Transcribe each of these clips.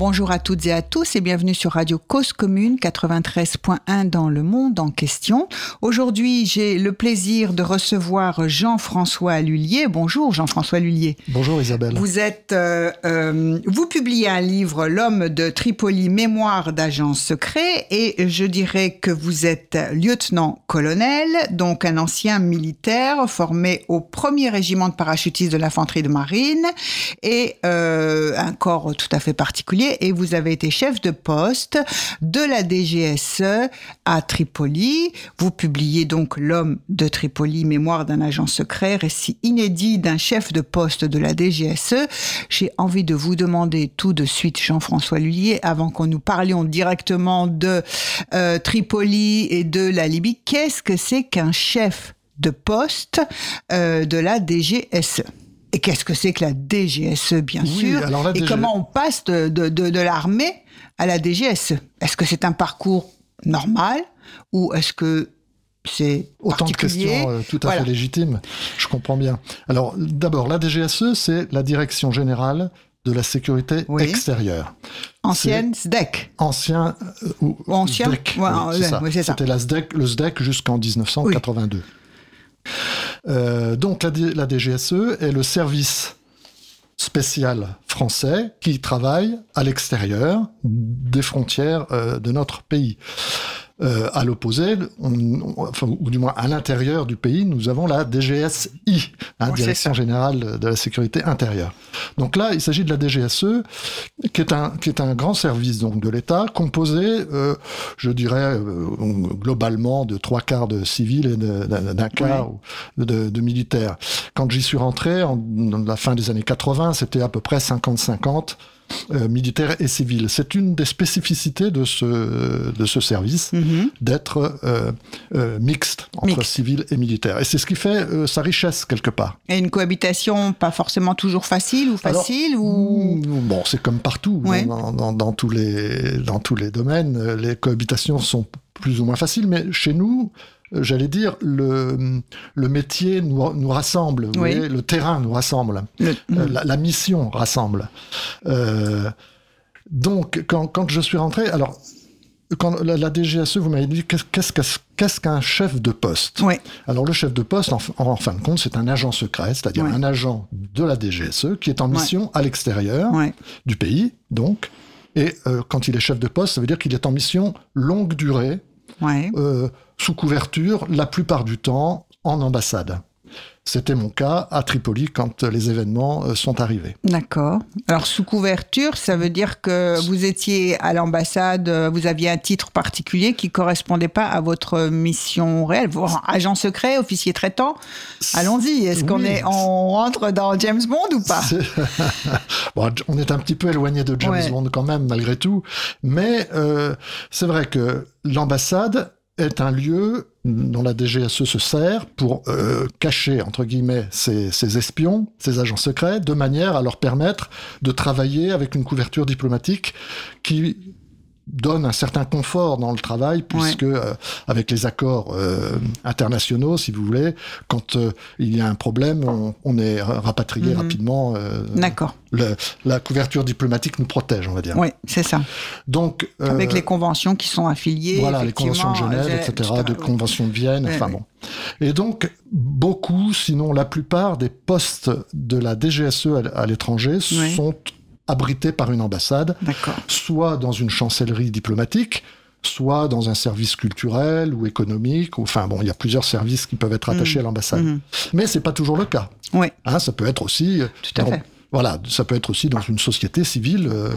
Bonjour à toutes et à tous et bienvenue sur Radio Cause Commune 93.1 dans le monde en question. Aujourd'hui, j'ai le plaisir de recevoir Jean-François Lullier. Bonjour Jean-François Lullier. Bonjour Isabelle. Vous êtes, euh, euh, vous publiez un livre, L'homme de Tripoli, mémoire d'agent secret, et je dirais que vous êtes lieutenant-colonel, donc un ancien militaire formé au premier régiment de parachutistes de l'infanterie de marine et euh, un corps tout à fait particulier et vous avez été chef de poste de la DGSE à Tripoli. Vous publiez donc L'homme de Tripoli, mémoire d'un agent secret, récit inédit d'un chef de poste de la DGSE. J'ai envie de vous demander tout de suite, Jean-François Lullier, avant qu'on nous parlions directement de euh, Tripoli et de la Libye, qu'est-ce que c'est qu'un chef de poste euh, de la DGSE et qu'est-ce que c'est que la DGSE, bien sûr Et comment on passe de, de, de, l'armée à la DGSE Est-ce que c'est un parcours normal ou est-ce que c'est autant de questions euh, tout à fait légitimes. Je comprends bien. Alors d'abord, la DGSE, c'est la Direction générale de la sécurité extérieure. Ancienne SDEC. Ancien euh, ou ancien. SDEC. Ouais, c'est ça. C'était la SDEC, le SDEC jusqu'en 1982. Euh, donc la, DGSE est le service spécial français qui travaille à l'extérieur des frontières euh, de notre pays. Euh, à l'opposé, ou du moins à l'intérieur du pays, nous avons la DGSI, la hein, Direction Générale de la Sécurité Intérieure. Donc là, il s'agit de la DGSE, qui est un, qui est un grand service donc, de l'État, composé, euh, je dirais, euh, globalement de trois quarts de civils et d'un quart de, de, militaires. Quand j'y suis rentré, en, la fin des années 80, c'était à peu près 50-50 euh, militaire et civil. C'est une des spécificités de ce, de ce service, mhm. d'être euh, euh, mixte entre civil et militaire. Et c'est ce qui fait sa richesse, quelque part. Et une cohabitation pas forcément toujours facile ou facile ou... Mm, bon, c'est comme partout, dans, dans, tous les, dans tous les domaines. Les cohabitations sont plus ou moins faciles, mais chez nous, j'allais dire, le, le métier nous, nous rassemble, vous voyez, le terrain nous rassemble, euh, la, mission rassemble. Euh, donc, quand, quand, je suis rentré, alors, quand la, DGSE, vous m'avez dit, qu'est-ce qu'un chef de poste? Oui. Alors, le chef de poste, en, fin de compte, c'est un agent secret, c'est-à-dire un agent de la DGSE qui est en mission à l'extérieur du pays, donc. Et quand il est chef de poste, ça veut dire qu'il est en mission longue durée, euh, sous couverture, la plupart du temps en ambassade. C'était mon cas à Tripoli quand les événements euh, sont arrivés. D'accord. Alors sous couverture, ça veut dire que vous étiez à l'ambassade, euh, vous aviez un titre particulier qui correspondait pas à votre mission réelle. agent secret, officier traitant. Allons-y. Est-ce qu'on est, on rentre dans James Bond ou pas? On est un petit peu éloigné de James Bond quand même, malgré tout. Mais euh, c'est vrai que l'ambassade est un lieu dont la DGSE se sert pour euh, cacher, entre guillemets, ses, espions, ses agents secrets, de manière à leur permettre de travailler avec une couverture diplomatique qui donne un certain confort dans le travail, puisque euh, avec les accords euh, internationaux, si vous voulez, quand euh, il y a un problème, on, est rapatrié mhm. rapidement. D'accord. La couverture diplomatique nous protège, on va dire. Oui, c'est ça. Donc avec les conventions qui sont affiliées. Voilà, les conventions de Genève, etc., de conventions de Vienne, enfin bon. Et donc beaucoup, sinon la plupart des postes de la DGSE à, l'étranger sont abrité par une ambassade, soit dans une chancellerie diplomatique, soit dans un service culturel ou économique. Ou, enfin bon, il y a plusieurs services qui peuvent être attachés mmh. à l'ambassade. Mmh. Mais c'est pas toujours le cas. Oui. Hein, ça peut être aussi. Tout à fait. Voilà, ça peut être aussi dans une société civile, euh,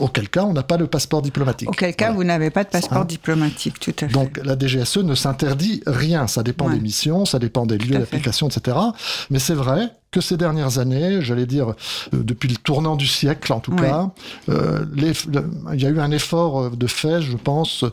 auquel cas on n'a pas le passeport diplomatique. Auquel cas vous n'avez pas de passeport hein diplomatique, tout à fait. Donc la DGSE ne s'interdit rien, ça dépend des missions, ça dépend des lieux d'application, etc. Mais c'est vrai que ces dernières années, j'allais dire euh, depuis le tournant du siècle en tout cas, euh, il y a eu un effort de fait, je pense,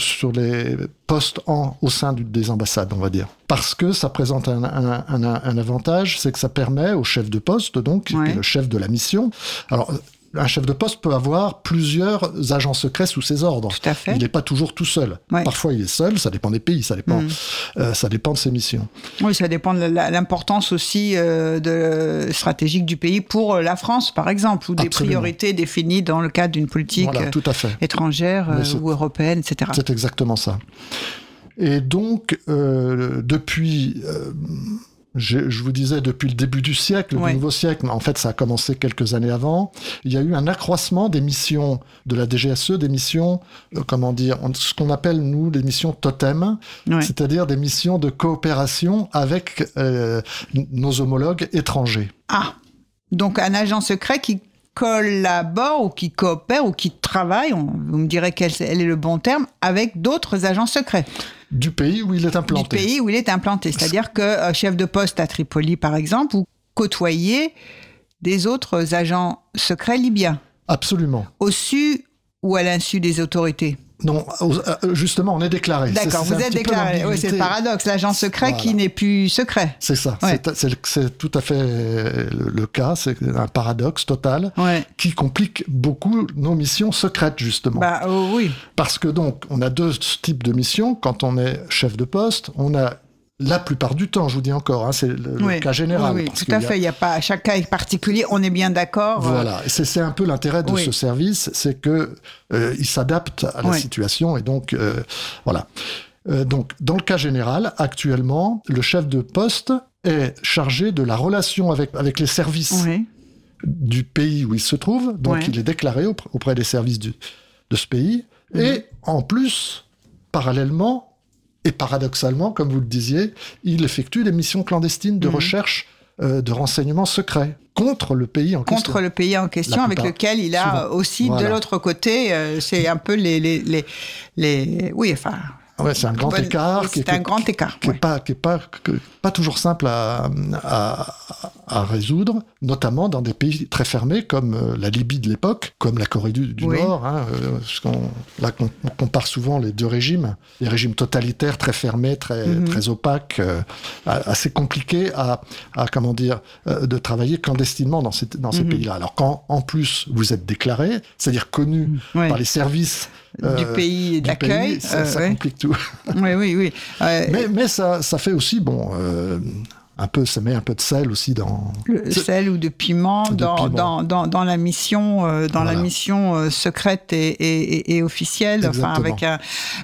sur les postes en, au sein des ambassades, on va dire. Parce que ça présente un, avantage, c'est que ça permet au chef de poste, donc, qui est le chef de la mission. Alors, un chef de poste peut avoir plusieurs agents secrets sous ses ordres. Tout à fait. Il n'est pas toujours tout seul. Ouais. Parfois, il est seul. Ça dépend des pays. Ça dépend. Mm. euh, ça dépend de ses missions. Oui, ça dépend de l'importance aussi euh, de, stratégique du pays pour euh, la France, par exemple, ou des Absolument. priorités définies dans le cadre d'une politique Voilà, tout à fait. étrangère ou européenne, etc. C'est exactement ça. Et donc, depuis, je, je vous disais, depuis le début du siècle, Ouais. du nouveau siècle, mais en fait, ça a commencé quelques années avant, il y a eu un accroissement des missions de la DGSE, des missions, euh, comment dire, ce qu'on appelle, nous, des missions totem, Ouais. c'est-à-dire des missions de coopération avec euh, nos homologues étrangers. Ah, donc un agent secret qui collabore ou qui coopère ou qui travaille, on- vous me direz quel est le bon terme, avec d'autres agents secrets Du pays où il est du implanté. pays où il est implanté. C'est-à-dire que euh, chef de poste à Tripoli, par exemple, vous côtoyez des autres agents secrets libyens, Absolument. au su ou à l'insu des autorités. Non, euh, justement, on est déclaré. D'accord, vous êtes déclaré. Oui, c'est le paradoxe, l'agent secret qui n'est plus secret. C'est ça, Ouais. c'est- tout à fait le, le cas, c'est un paradoxe total Ouais. qui complique beaucoup nos missions secrètes justement. Bah oh, oui. Parce que donc, on a deux types de missions. Quand on est chef de poste, on a la plupart du temps, je vous dis encore, hein, c'est le, cas général. Oui, tout à y fait. Il n'y a pas chaque cas est particulier. On est bien d'accord. euh, Voilà, c'est un peu l'intérêt de Oui. ce service, c'est que euh, il s'adapte à la situation et donc euh, voilà. Euh, donc dans le cas général, actuellement, le chef de poste est chargé de la relation avec avec les services du pays où il se trouve, donc il est déclaré aup- auprès des services du- de ce pays, et en plus, parallèlement et paradoxalement, comme vous le disiez, il effectue des missions clandestines de Mhm. recherche euh, de renseignements secrets contre le pays en question. contre le pays en question, avec lequel il a Souvent. aussi de l'autre côté, euh, c'est un peu les, les, les, les- oui, enfin, Ouais, c'est un grand écart. c'est un grand écart. qui n'est ouais. pas, qui est pas, toujours simple à, à, à résoudre, notamment dans des pays très fermés comme euh, la Libye de l'époque, comme la Corée du, du Oui. Nord. Hein, euh, parce là, on, on compare souvent les deux régimes, les régimes totalitaires très fermés, très, Mhm. très opaques, euh, assez compliqués à, à, comment dire, euh, de travailler clandestinement dans ces, dans ces Mhm. pays-là. Alors quand en plus vous êtes déclaré, c'est-à-dire connu par les services du euh, pays du d'accueil. pays, ça, euh, ça complique tout. Oui, oui, oui. Mais, mais ça, ça fait aussi, bon, euh, un peu, ça met un peu de sel aussi dans. le sel ou de piment De dans, piment. Dans, dans, dans la mission euh, dans la mission euh, secrète et, et, officielle enfin avec un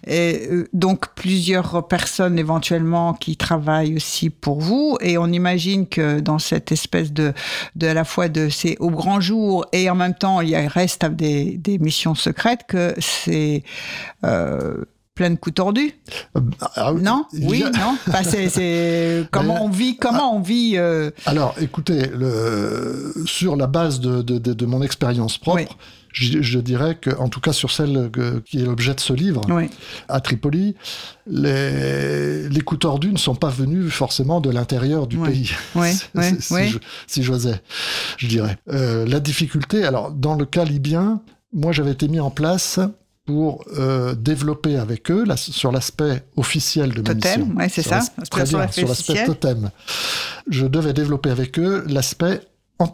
et, euh, donc plusieurs personnes éventuellement qui travaillent aussi pour vous et on imagine que dans cette espèce de de à la fois de c'est au grand jour et en même temps il y a, reste des, des missions secrètes que c'est plein de coups tordus Euh, ah oui, non oui non Enfin, c'est comment Mais- on vit comment on vit euh, Alors, écoutez, le, sur la base de, de, de- de mon expérience propre, Oui. je, je dirais que, en tout cas sur celle que- qui est l'objet de ce livre, oui à Tripoli, les, les coups tordus ne sont pas venus forcément de l'intérieur du Ouais. pays. Si- si, je- si j'osais, je dirais. Euh, la difficulté, alors dans le cas libyen, moi j'avais été mis en place pour euh, développer avec eux la- sur l'aspect officiel de ma Totem, mission. ouais, c'est ça. Très bien, sur l'aspect totem. Je devais développer avec eux l'aspect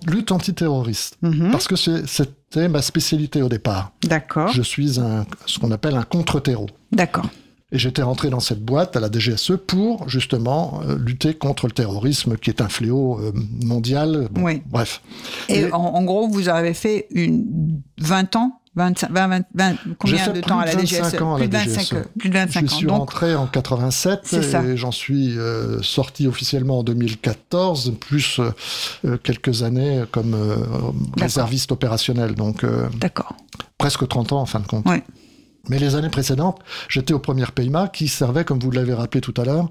lutte antiterroriste. Mhm. Parce que c'était ma spécialité au départ. D'accord, Je suis un, ce qu'on appelle un contre-terreau. d'accord. Et j'étais rentré dans cette boîte à la DGSE pour justement euh, lutter contre le terrorisme qui est un fléau euh, mondial. Bon, Oui. Bref. Et Et- en, en gros, vous avez fait une 20 ans 25, 20, 20, 20 combien de plus temps à de la 25 DGSE ans à plus, la de 25, DGSE. plus de 25 Je ans. suis Donc, rentré en 87 C'est ça. et j'en suis euh, sorti officiellement en 2014, plus euh, euh, quelques années comme euh, réserviste opérationnel, donc d'accord. presque 30 ans en fin de compte. Ouais. Mais les années précédentes, j'étais au premier PIMA qui servait, comme vous l'avez rappelé tout à l'heure,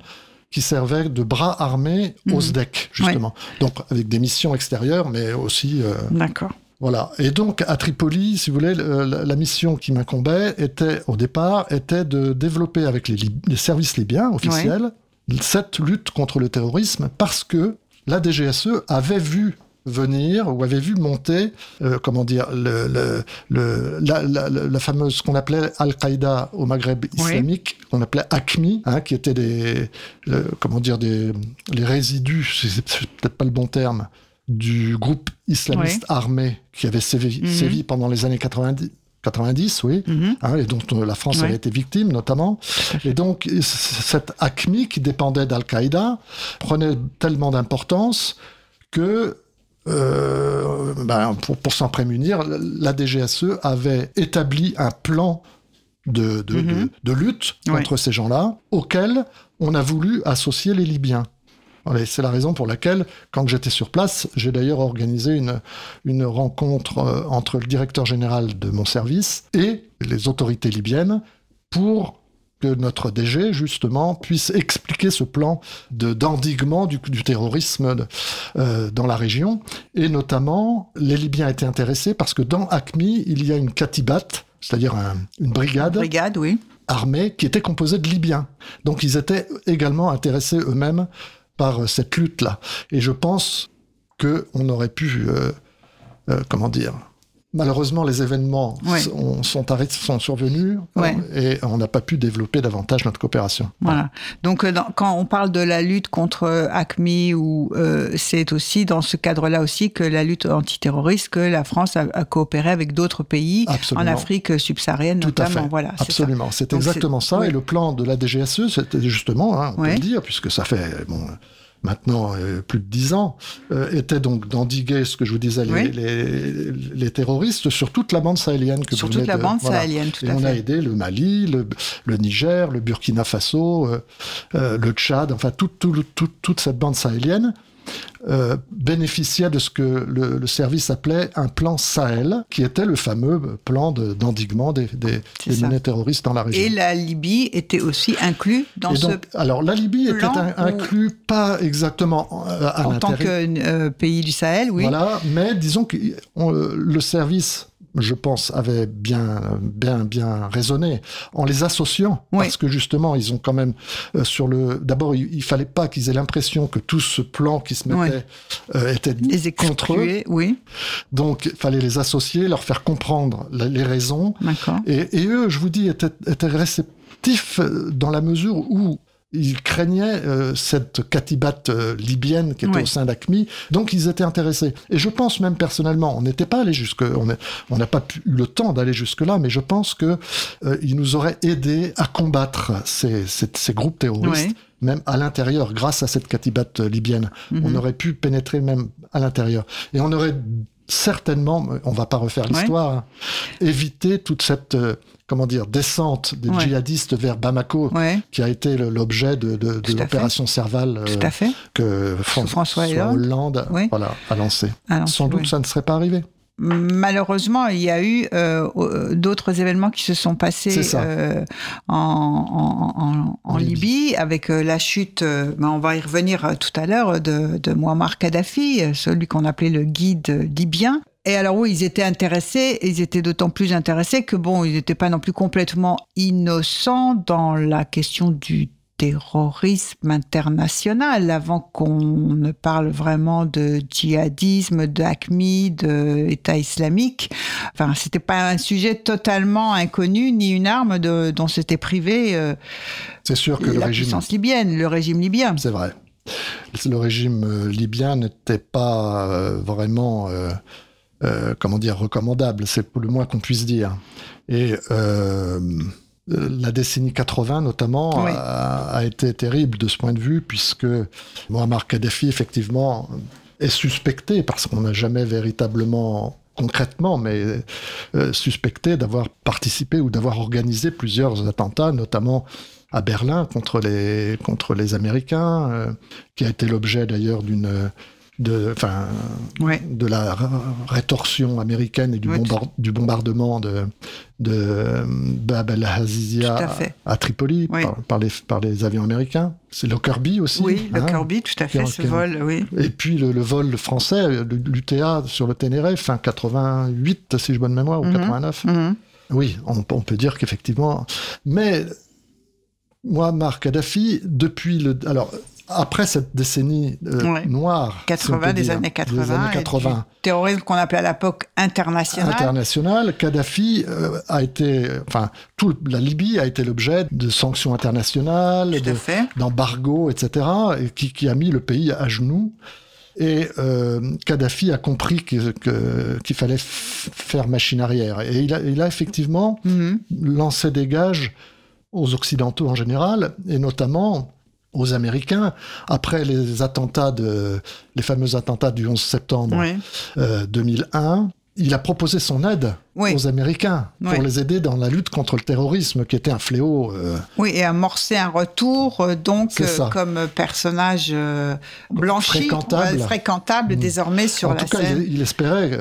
qui servait de bras armés Mhm. au SDEC, justement. Donc avec des missions extérieures, mais aussi... D'accord. Voilà. Et donc, à Tripoli, si vous voulez, le- la, la mission qui m'incombait était, au départ, était de développer avec les, services libyens officiels cette lutte contre le terrorisme parce que la DGSE avait vu venir ou avait vu monter, euh, comment dire, le, le- le- la, la- la- la fameuse, ce qu'on appelait Al-Qaïda au Maghreb islamique, qu'on appelait ACMI, hein, qui étaient des, le- comment dire, des, les résidus, c'est c'est peut-être pas le bon terme, du groupe islamiste armé qui avait sévi, Mhm. pendant les années 90. 90, oui, Mhm. hein, et dont euh, la France Ouais. avait été victime notamment. Et donc, cette ACMI qui dépendait d'Al-Qaïda prenait tellement d'importance que, euh, ben, pour, pour s'en prémunir, la DGSE avait établi un plan de, de, Mhm. de- de lutte Ouais. contre ces gens-là, auquel on a voulu associer les Libyens. Voilà, C'est la raison pour laquelle, quand j'étais sur place, j'ai d'ailleurs organisé une, une rencontre euh, entre le directeur général de mon service et les autorités libyennes pour que notre DG, justement, puisse expliquer ce plan de- d'endiguement du, du terrorisme de- euh, dans la région. Et notamment, les Libyens étaient intéressés parce que dans ACMI, il y a une katibat, c'est-à-dire un- une brigade Brigade, oui. armée qui était composée de Libyens. Donc ils étaient également intéressés eux-mêmes par euh, cette lutte-là. Et je pense qu'on aurait pu, euh, euh, comment dire, malheureusement les événements Ouais. sont, sont, sont survenus Ouais. et on n'a pas pu développer davantage notre coopération. Voilà. Donc, euh, dans- quand on parle de la lutte contre euh, ACMI, ou euh, c'est aussi dans ce cadre-là aussi que la lutte antiterroriste, que la France a, a coopéré avec d'autres pays Absolument. en Afrique subsaharienne Tout à notamment. fait. Voilà, c'est ça. Absolument, c'est exactement ça. oui. Et le plan de la DGSE, c'était justement, hein, on peut le dire, puisque ça fait bon, maintenant euh, plus de dix ans, euh, était donc d'endiguer ce que je vous disais, les, Oui. les, les terroristes sur toute la bande sahélienne. Que Sur vous toute la de- bande voilà. sahélienne, tout Et à on a aidé le Mali, le, le Niger, le Burkina Faso, euh, le Tchad, enfin toute cette bande sahélienne euh, bénéficiait de ce que le, le service appelait un plan Sahel, qui était le fameux plan de- d'endiguement des, des, menées terroristes dans la région. Et la Libye était aussi inclus dans Et ce donc, alors la Libye était plan in- où- inclus pas exactement euh, à en tant que euh, pays du Sahel, oui. Voilà, mais disons que on- le service, je pense, avait bien, bien, bien raisonné en les associant, Oui. parce que justement, ils ont quand même euh, sur le. D'abord, il, il fallait pas qu'ils aient l'impression que tout ce plan qui se mettait euh, était Les contre eux. oui. Donc, il fallait les associer, leur faire comprendre la- les raisons. Et eux, je vous dis, étaient, étaient réceptifs euh, dans la mesure où ils craignaient euh, cette katibat euh, libyenne qui était au sein d'ACMI, donc ils étaient intéressés. Et je pense même personnellement, on n'était pas allé jusque, on n'a pas pu- eu le temps d'aller jusque là, mais je pense que euh, ils nous auraient aidés à combattre ces, ces- ces groupes terroristes. Même à l'intérieur, grâce à cette katibat euh, libyenne, Mhm. on aurait pu pénétrer même à l'intérieur. Et on aurait certainement, on va pas refaire Ouais. l'histoire, hein, éviter toute cette, euh, comment dire, descente des Ouais. djihadistes vers Bamako, Ouais, qui a été l'objet de, l'opération Serval euh, que Fran- François Hollande. Hollande Oui. voilà, a lancé. Alors, Sans doute, ça ne serait pas arrivé. Malheureusement, il y a eu euh, euh, d'autres événements qui se sont passés euh, en, en- en- en En Libye, avec euh, la chute, ben, on va y revenir tout à l'heure, de, de Muammar Kadhafi, celui qu'on appelait le guide libyen. Et alors oui, ils étaient intéressés, ils étaient d'autant plus intéressés que bon, ils n'étaient pas non plus complètement innocents dans la question du terrorisme international avant qu'on ne parle vraiment de djihadisme, d'ACMI, d'État islamique. Enfin, c'était pas un sujet totalement inconnu ni une arme de, dont s'était privé euh, C'est sûr que le la régime, puissance libyenne, le régime libyen. c'est vrai, le régime euh, libyen n'était pas euh, vraiment, euh, comment dire, recommandable. C'est le moins qu'on puisse dire. Et la décennie 80 notamment Oui. a, a été terrible de ce point de vue puisque Muammar Kadhafi effectivement est suspecté parce qu'on n'a jamais véritablement concrètement, mais euh, suspecté d'avoir participé ou d'avoir organisé plusieurs attentats, notamment à Berlin contre les, contre les Américains, euh, qui a été l'objet d'ailleurs d'une de, enfin, Ouais. de la rétorsion américaine et du, Ouais, du bombardement de, de Bab el-Hazizia Tout à Tripoli par, par les, par les avions américains. C'est Lockerbie aussi. Oui, le hein. Kirby, tout à fait, ce vol, oui. Et puis le, le vol français, le- l'UTA sur le Ténéré, fin 88, si je bonne mémoire, ou Mhm. 89. Mhm. Oui, on, on peut dire qu'effectivement. Mais moi, Marc Kadhafi, depuis le. Alors, après cette décennie euh, Ouais. noire. si on 80, peut des dire, années 80. des années et 80 du terrorisme qu'on appelait à l'époque international. international, Kadhafi euh, a été. Enfin, tout, la Libye a été l'objet de sanctions internationales, Tout de, à fait. d'embargo, etc., et qui, qui a mis le pays à genoux. Et euh, Kadhafi a compris qu'il que, fallait faire machine arrière. Et il a, il a effectivement mhm. lancé des gages aux Occidentaux en général, et notamment aux Américains après les attentats de les fameux attentats du 11 septembre 2001 il a proposé son aide aux Américains pour les aider dans la lutte contre le terrorisme, qui était un fléau. Euh, oui, et amorcer un retour, euh, donc, euh, comme personnage blanchi, fréquentable, fréquentable mm. désormais sur la scène. En tout cas, il, espérait,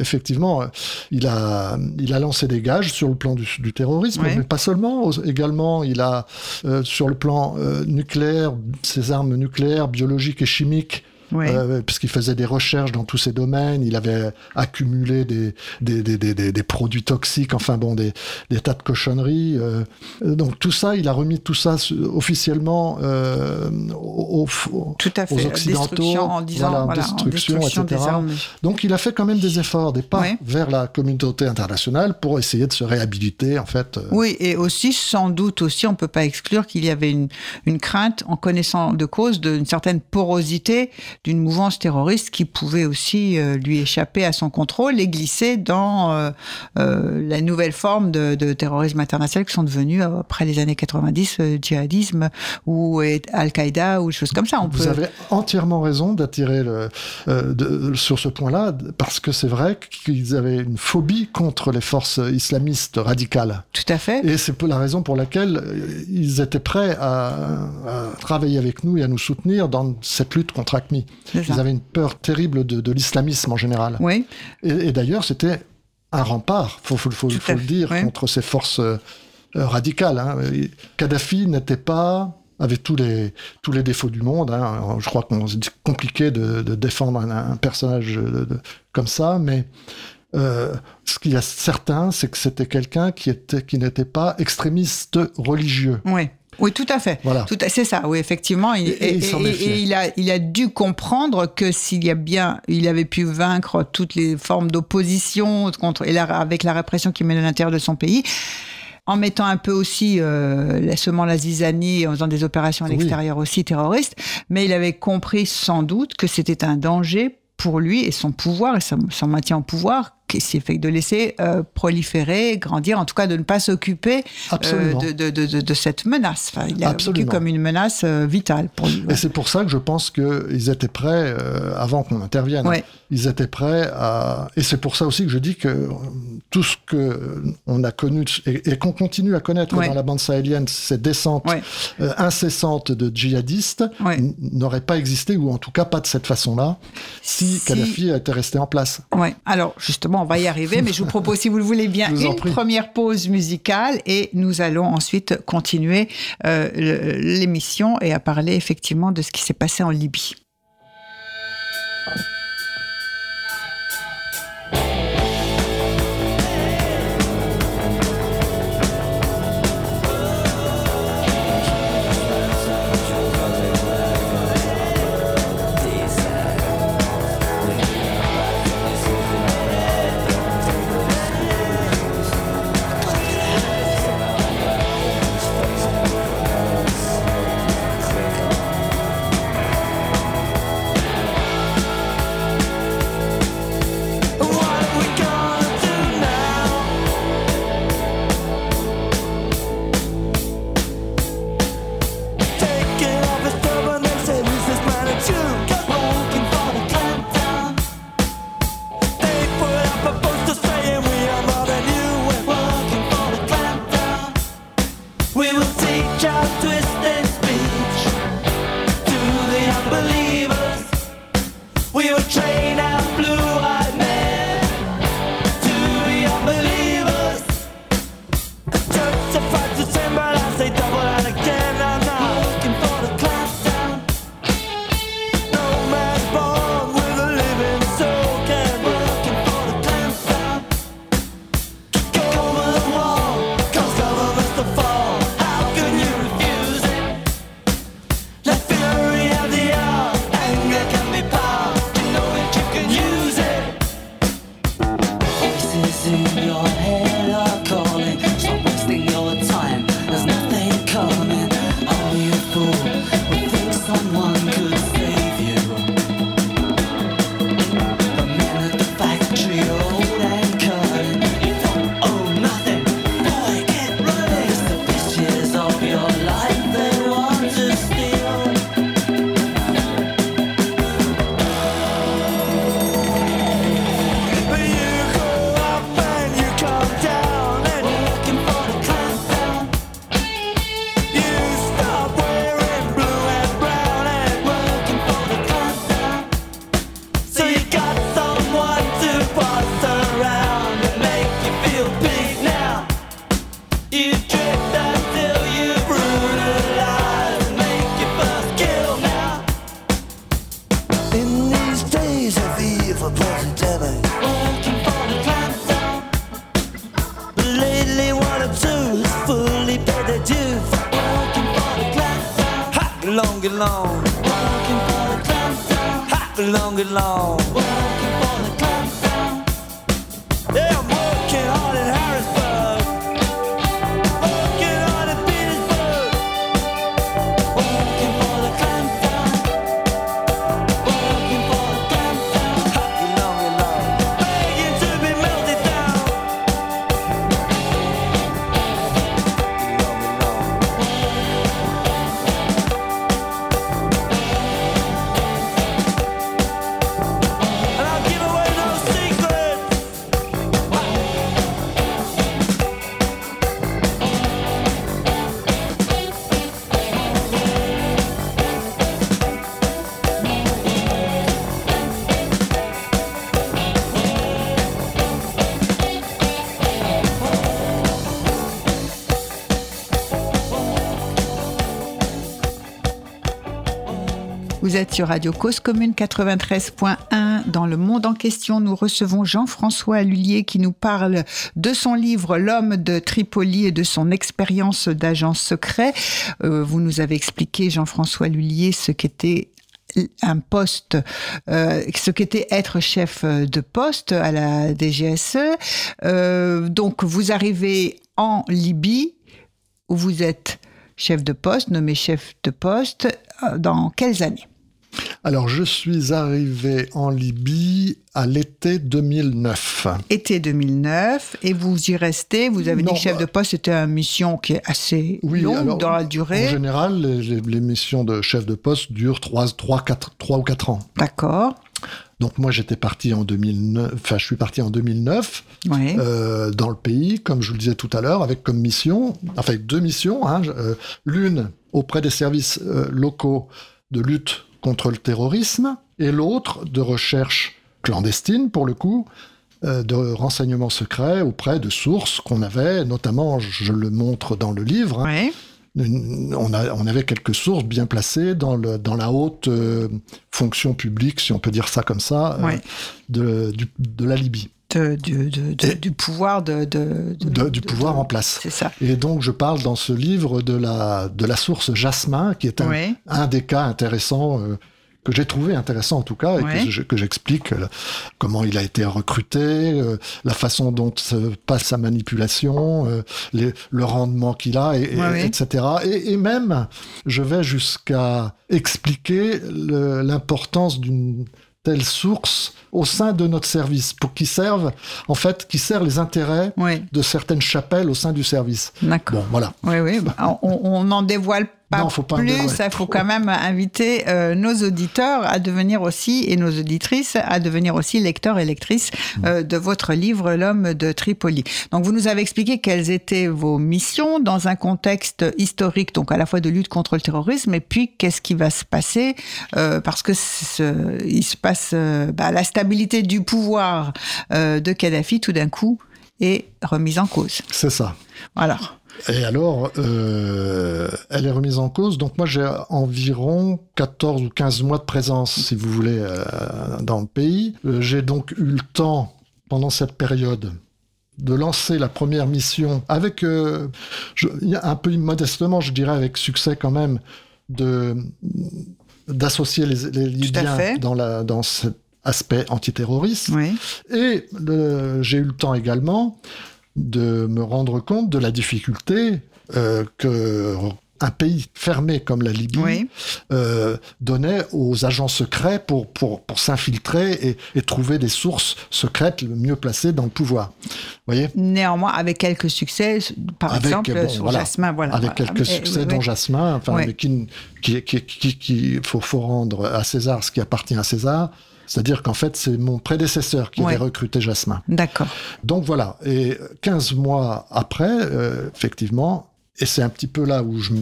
effectivement, il a, il a lancé des gages sur le plan du, terrorisme, mais pas seulement. Également, il a, sur le plan nucléaire, ses armes nucléaires, biologiques et chimiques, euh, puisqu'il faisait des recherches dans tous ces domaines, il avait accumulé des, des, des, des, des produits toxiques, enfin bon, des, des tas de cochonneries. Euh, donc tout ça, il a remis tout ça officiellement euh, aux, tout à fait. aux Occidentaux, en disant, voilà, destruction, etc. Donc il a fait quand même des efforts, des pas vers la communauté internationale pour essayer de se réhabiliter, en fait. Oui, et aussi, sans doute aussi, on peut pas exclure qu'il y avait une, une crainte, en connaissant de cause, d'une certaine porosité d'une mouvance terroriste qui pouvait aussi euh, lui échapper à son contrôle et glisser dans euh, euh, la nouvelle forme de, terrorisme international qui sont devenus après les années 90 djihadisme ou Al-Qaïda ou choses comme ça. On Vous avez entièrement raison d'attirer sur ce point-là parce que c'est vrai qu'ils avaient une phobie contre les forces islamistes radicales. Tout à fait. Et c'est la raison pour laquelle ils étaient prêts à, à travailler avec nous et à nous soutenir dans cette lutte contre ACMI. Ils avaient une peur terrible de, l'islamisme en général. Oui. Et, d'ailleurs, c'était un rempart, faut, faut, faut, le dire, contre ces forces euh, radicales. Hein. Kadhafi n'était pas avec tous les, tous les défauts du monde. Hein. Je crois qu'on c'est compliqué de, défendre un, personnage comme ça, mais euh, ce qui est certain, c'est que c'était quelqu'un qui, était, qui n'était pas extrémiste religieux. Oui. Oui, tout à fait. Voilà. c'est ça. Oui, effectivement. Il, et, il, a, il a dû comprendre que s'il y a bien, il avait pu vaincre toutes les formes d'opposition contre et avec la répression qui mène à l'intérieur de son pays en mettant un peu aussi euh, semant la zizanie, en faisant des opérations à l'extérieur aussi terroristes, mais il avait compris sans doute que c'était un danger pour lui et son pouvoir et son maintien au pouvoir c'est fait de laisser euh, proliférer, grandir, en tout cas de ne pas s'occuper euh, de, de, de, cette menace. Enfin, il a vécu comme une menace euh, vitale pour lui. Et c'est pour ça que je pense qu'ils étaient prêts, avant qu'on intervienne, ils étaient prêts à... Et c'est pour ça aussi que je dis que tout ce qu'on a connu et, qu'on continue à connaître dans la bande sahélienne, ces descentes incessantes de djihadistes, n'auraient pas existé, ou en tout cas pas de cette façon-là, si, si... Kadhafi était resté en place. Alors justement, on va y arriver, mais je vous propose, si vous le voulez bien, une première pause musicale et nous allons ensuite continuer euh, l'émission et à parler effectivement de ce qui s'est passé en Libye. long, long. Long, long. Vous êtes sur Radio Cause Commune 93.1. Dans le monde en question, nous recevons Jean-François Lullier qui nous parle de son livre L'homme de Tripoli et de son expérience d'agent secret. Euh, vous nous avez expliqué, Jean-François Lullier, ce qu'était un poste, euh, ce qu'était être chef de poste à la DGSE. Euh, donc, vous arrivez en Libye, où vous êtes chef de poste, nommé chef de poste, dans quelles années? Alors, je suis arrivé en Libye à l'été 2009. Été 2009, et vous y restez. Vous avez Non, dit que chef bah- de poste, c'était une mission qui est assez longue alors, dans la En durée. général, les, missions de chef de poste durent 3, 3, 4, 3 ou 4 ans. D'accord. Donc moi, j'étais parti en 2009, enfin, je suis parti en 2009 Oui. euh, dans le pays, comme je vous le disais tout à l'heure, avec comme mission, enfin deux missions, hein, euh, l'une auprès des services euh, locaux de lutte contre le terrorisme et l'autre de recherche clandestine, pour le coup, euh, de renseignements secrets auprès de sources qu'on avait, notamment, je le montre dans le livre, hein, on, a- on avait quelques sources bien placées dans, le, dans la haute euh, fonction publique, si on peut dire ça comme ça, euh, Ouais. de, du- de la Libye, De- du- de- de- du pouvoir de, du pouvoir en place. C'est ça. Et donc, je parle dans ce livre de la, de la source Jasmin, qui est un, Oui. un des cas intéressants, euh, que j'ai trouvé intéressant en tout cas, et Ouais. que je- que j'explique euh, comment il a été recruté, euh, la façon dont se passe sa manipulation, euh, les- le rendement qu'il a, et, et- Ouais, oui. etc. Et, et même, je vais jusqu'à expliquer l'importance d'une telle source au sein de notre service, pour qu'il serve, en fait, qui sert les intérêts Oui. de certaines chapelles au sein du service. D'accord. Bon, voilà. Oui, oui. on- on n'en dévoile pas Non, faut pas en plus. Il faut quand même inviter euh, nos auditeurs à devenir aussi, et nos auditrices, à devenir aussi lecteurs et lectrices Mm. euh, de votre livre L'homme de Tripoli. Donc, vous nous avez expliqué quelles étaient vos missions dans un contexte historique, donc à la fois de lutte contre le terrorisme, et puis qu'est-ce qui va se passer, euh, parce que il se passe bah, la stabilité du pouvoir de Kadhafi tout d'un coup est remise en cause. C'est ça. Voilà. Et alors, euh, elle est remise en cause. Donc moi, j'ai environ 14 ou 15 mois de présence, si vous voulez, euh, dans le pays. Euh, j'ai donc eu le temps, pendant cette période, de lancer la première mission avec, je- un peu immodestement, je dirais, avec succès quand même, de d'associer les, les Libyens dans, la, dans cet aspect antiterroriste. Oui. Et j'ai eu le temps également de me rendre compte de la difficulté euh, que un pays fermé comme la Libye Oui. euh, donnait aux agents secrets pour, pour, pour s'infiltrer et, et trouver des sources secrètes le mieux placées dans le pouvoir. Voyez Néanmoins, avec quelques succès, par Avec, exemple, bon, sur voilà. Jasmin, voilà. Avec voilà. quelques Et- succès oui, dont oui. Jasmin, enfin, mais qui, qui, qui, qui, qui- faut, faut rendre à César ce qui appartient à César. C'est-à-dire qu'en fait, c'est mon prédécesseur qui Ouais. avait recruté Jasmin. D'accord. Donc voilà, et 15 mois après, euh, effectivement, et c'est un petit peu là où, je,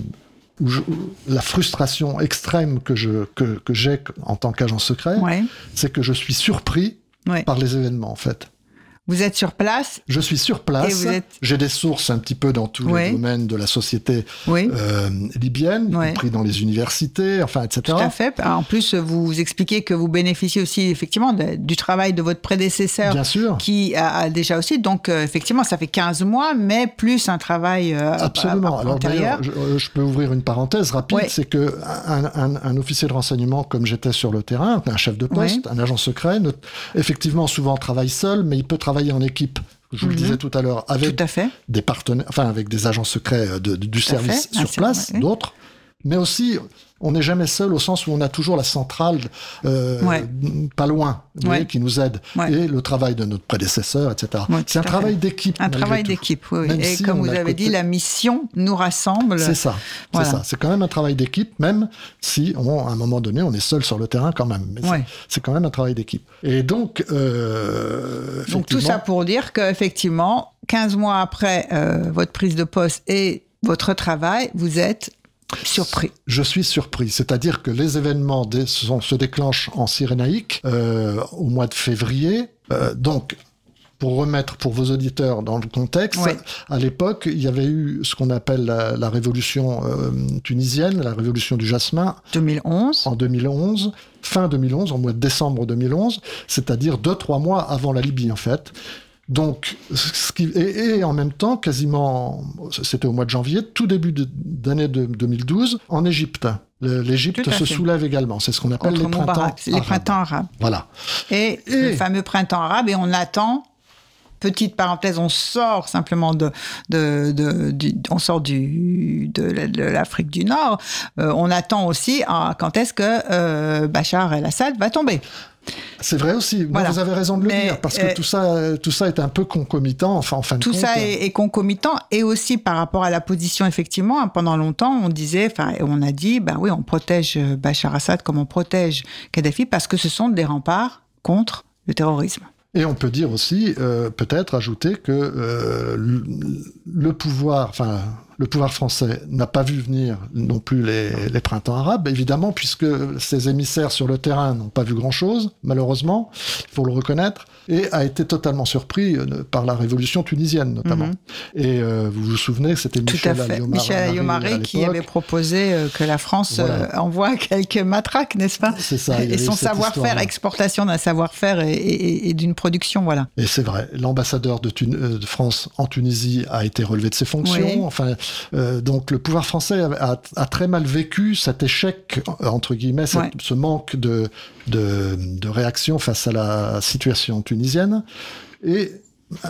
où je- la frustration extrême que je que, que j'ai en tant qu'agent secret, Ouais. c'est que je suis surpris Ouais. par les événements en fait. Vous êtes sur place Je suis sur place. Êtes- J'ai des sources un petit peu dans tous Oui. les domaines de la société Oui. euh, libyenne, y Ouais. compris dans les universités, enfin, etc. Tout à fait. En plus, vous expliquez que vous bénéficiez aussi effectivement de- du travail de votre prédécesseur Bien sûr. qui a, a déjà aussi. Donc, euh, effectivement, ça fait 15 mois, mais plus un travail euh, Absolument. Alors antérieur. d'ailleurs, je, euh, je peux ouvrir une parenthèse rapide, c'est que un, un- un officier de renseignement comme j'étais sur le terrain, un chef de poste, un agent secret, effectivement souvent travaille seul, mais il peut travailler en équipe. Je vous le disais tout à l'heure, avec Mhm. Tout à fait. des partenaires, enfin avec des agents secrets euh, de- de- du service sur place, oui. d'autres, mais aussi on n'est jamais seul au sens où on a toujours la centrale euh, Ouais. pas loin, vous Ouais. voyez, qui nous aide, Ouais. et le travail de notre prédécesseur, etc. C'est un travail d'équipe. Un travail d'équipe, oui. Même Et si comme vous avez côté- dit, la mission nous rassemble. C'est ça, c'est ça. C'est quand même un travail d'équipe, même si on, à un moment donné, on est seul sur le terrain quand même. C'est- quand même un travail d'équipe. Et donc, euh, Donc tout ça pour dire qu'effectivement, 15 mois après euh, votre prise de poste et votre travail, vous êtes surpris. je suis surpris. C'est-à-dire que les événements se déclenchent en Cyrénaïque euh, au mois de février. Euh, donc, pour remettre pour vos auditeurs dans le contexte, Ouais. à l'époque, il y avait eu ce qu'on appelle la, la révolution euh, tunisienne, la révolution du jasmin, 2011. en 2011, fin 2011, en mois de décembre 2011, c'est-à-dire deux, trois mois avant la Libye, en fait. Donc, ce qui, et, et en même temps, quasiment, c'était au mois de janvier, tout début d'année de 2012, en Égypte. L'Égypte se fait. soulève également. C'est ce qu'on appelle les printemps, Moubarak, les arabes. printemps arabes. Voilà. Et, Et- le fameux printemps arabe, et on attend. Petite parenthèse, on sort simplement de, de, de- du, on sort du, de, la- de l'Afrique du Nord. Euh, on attend aussi ah, quand est-ce que euh, Bachar el-Assad va tomber? C'est vrai aussi. Voilà. vous avez raison de le Mais, dire, parce que euh, tout ça, tout ça est un peu concomitant, enfin, en fin de Tout compte. ça est, est concomitant et aussi par rapport à la position, effectivement, hein, pendant longtemps, on disait, enfin, on a dit, ben oui, on protège euh, Bachar Assad comme on protège Kadhafi parce que ce sont des remparts contre le terrorisme. Et on peut dire aussi, euh, peut-être ajouter que euh, le, le pouvoir, enfin le pouvoir français n'a pas vu venir non plus les, les printemps arabes, évidemment, puisque ses émissaires sur le terrain n'ont pas vu grand-chose, malheureusement, il faut le reconnaître, et a été totalement surpris euh, par la révolution tunisienne, notamment. Et euh, vous vous souvenez, c'était Michel Ayomari qui avait proposé euh, que la France Voilà. envoie quelques matraques, n'est-ce pas? C'est ça, Et son savoir-faire, exportation d'un savoir-faire et, et- et d'une production, voilà. Et c'est vrai, l'ambassadeur de, France en Tunisie a été relevé de ses fonctions. Oui. Enfin, euh, donc le pouvoir français a, a- a très mal vécu cet échec, entre guillemets, cette- Ouais. ce manque de, de, de réaction face à la situation tunisienne. Et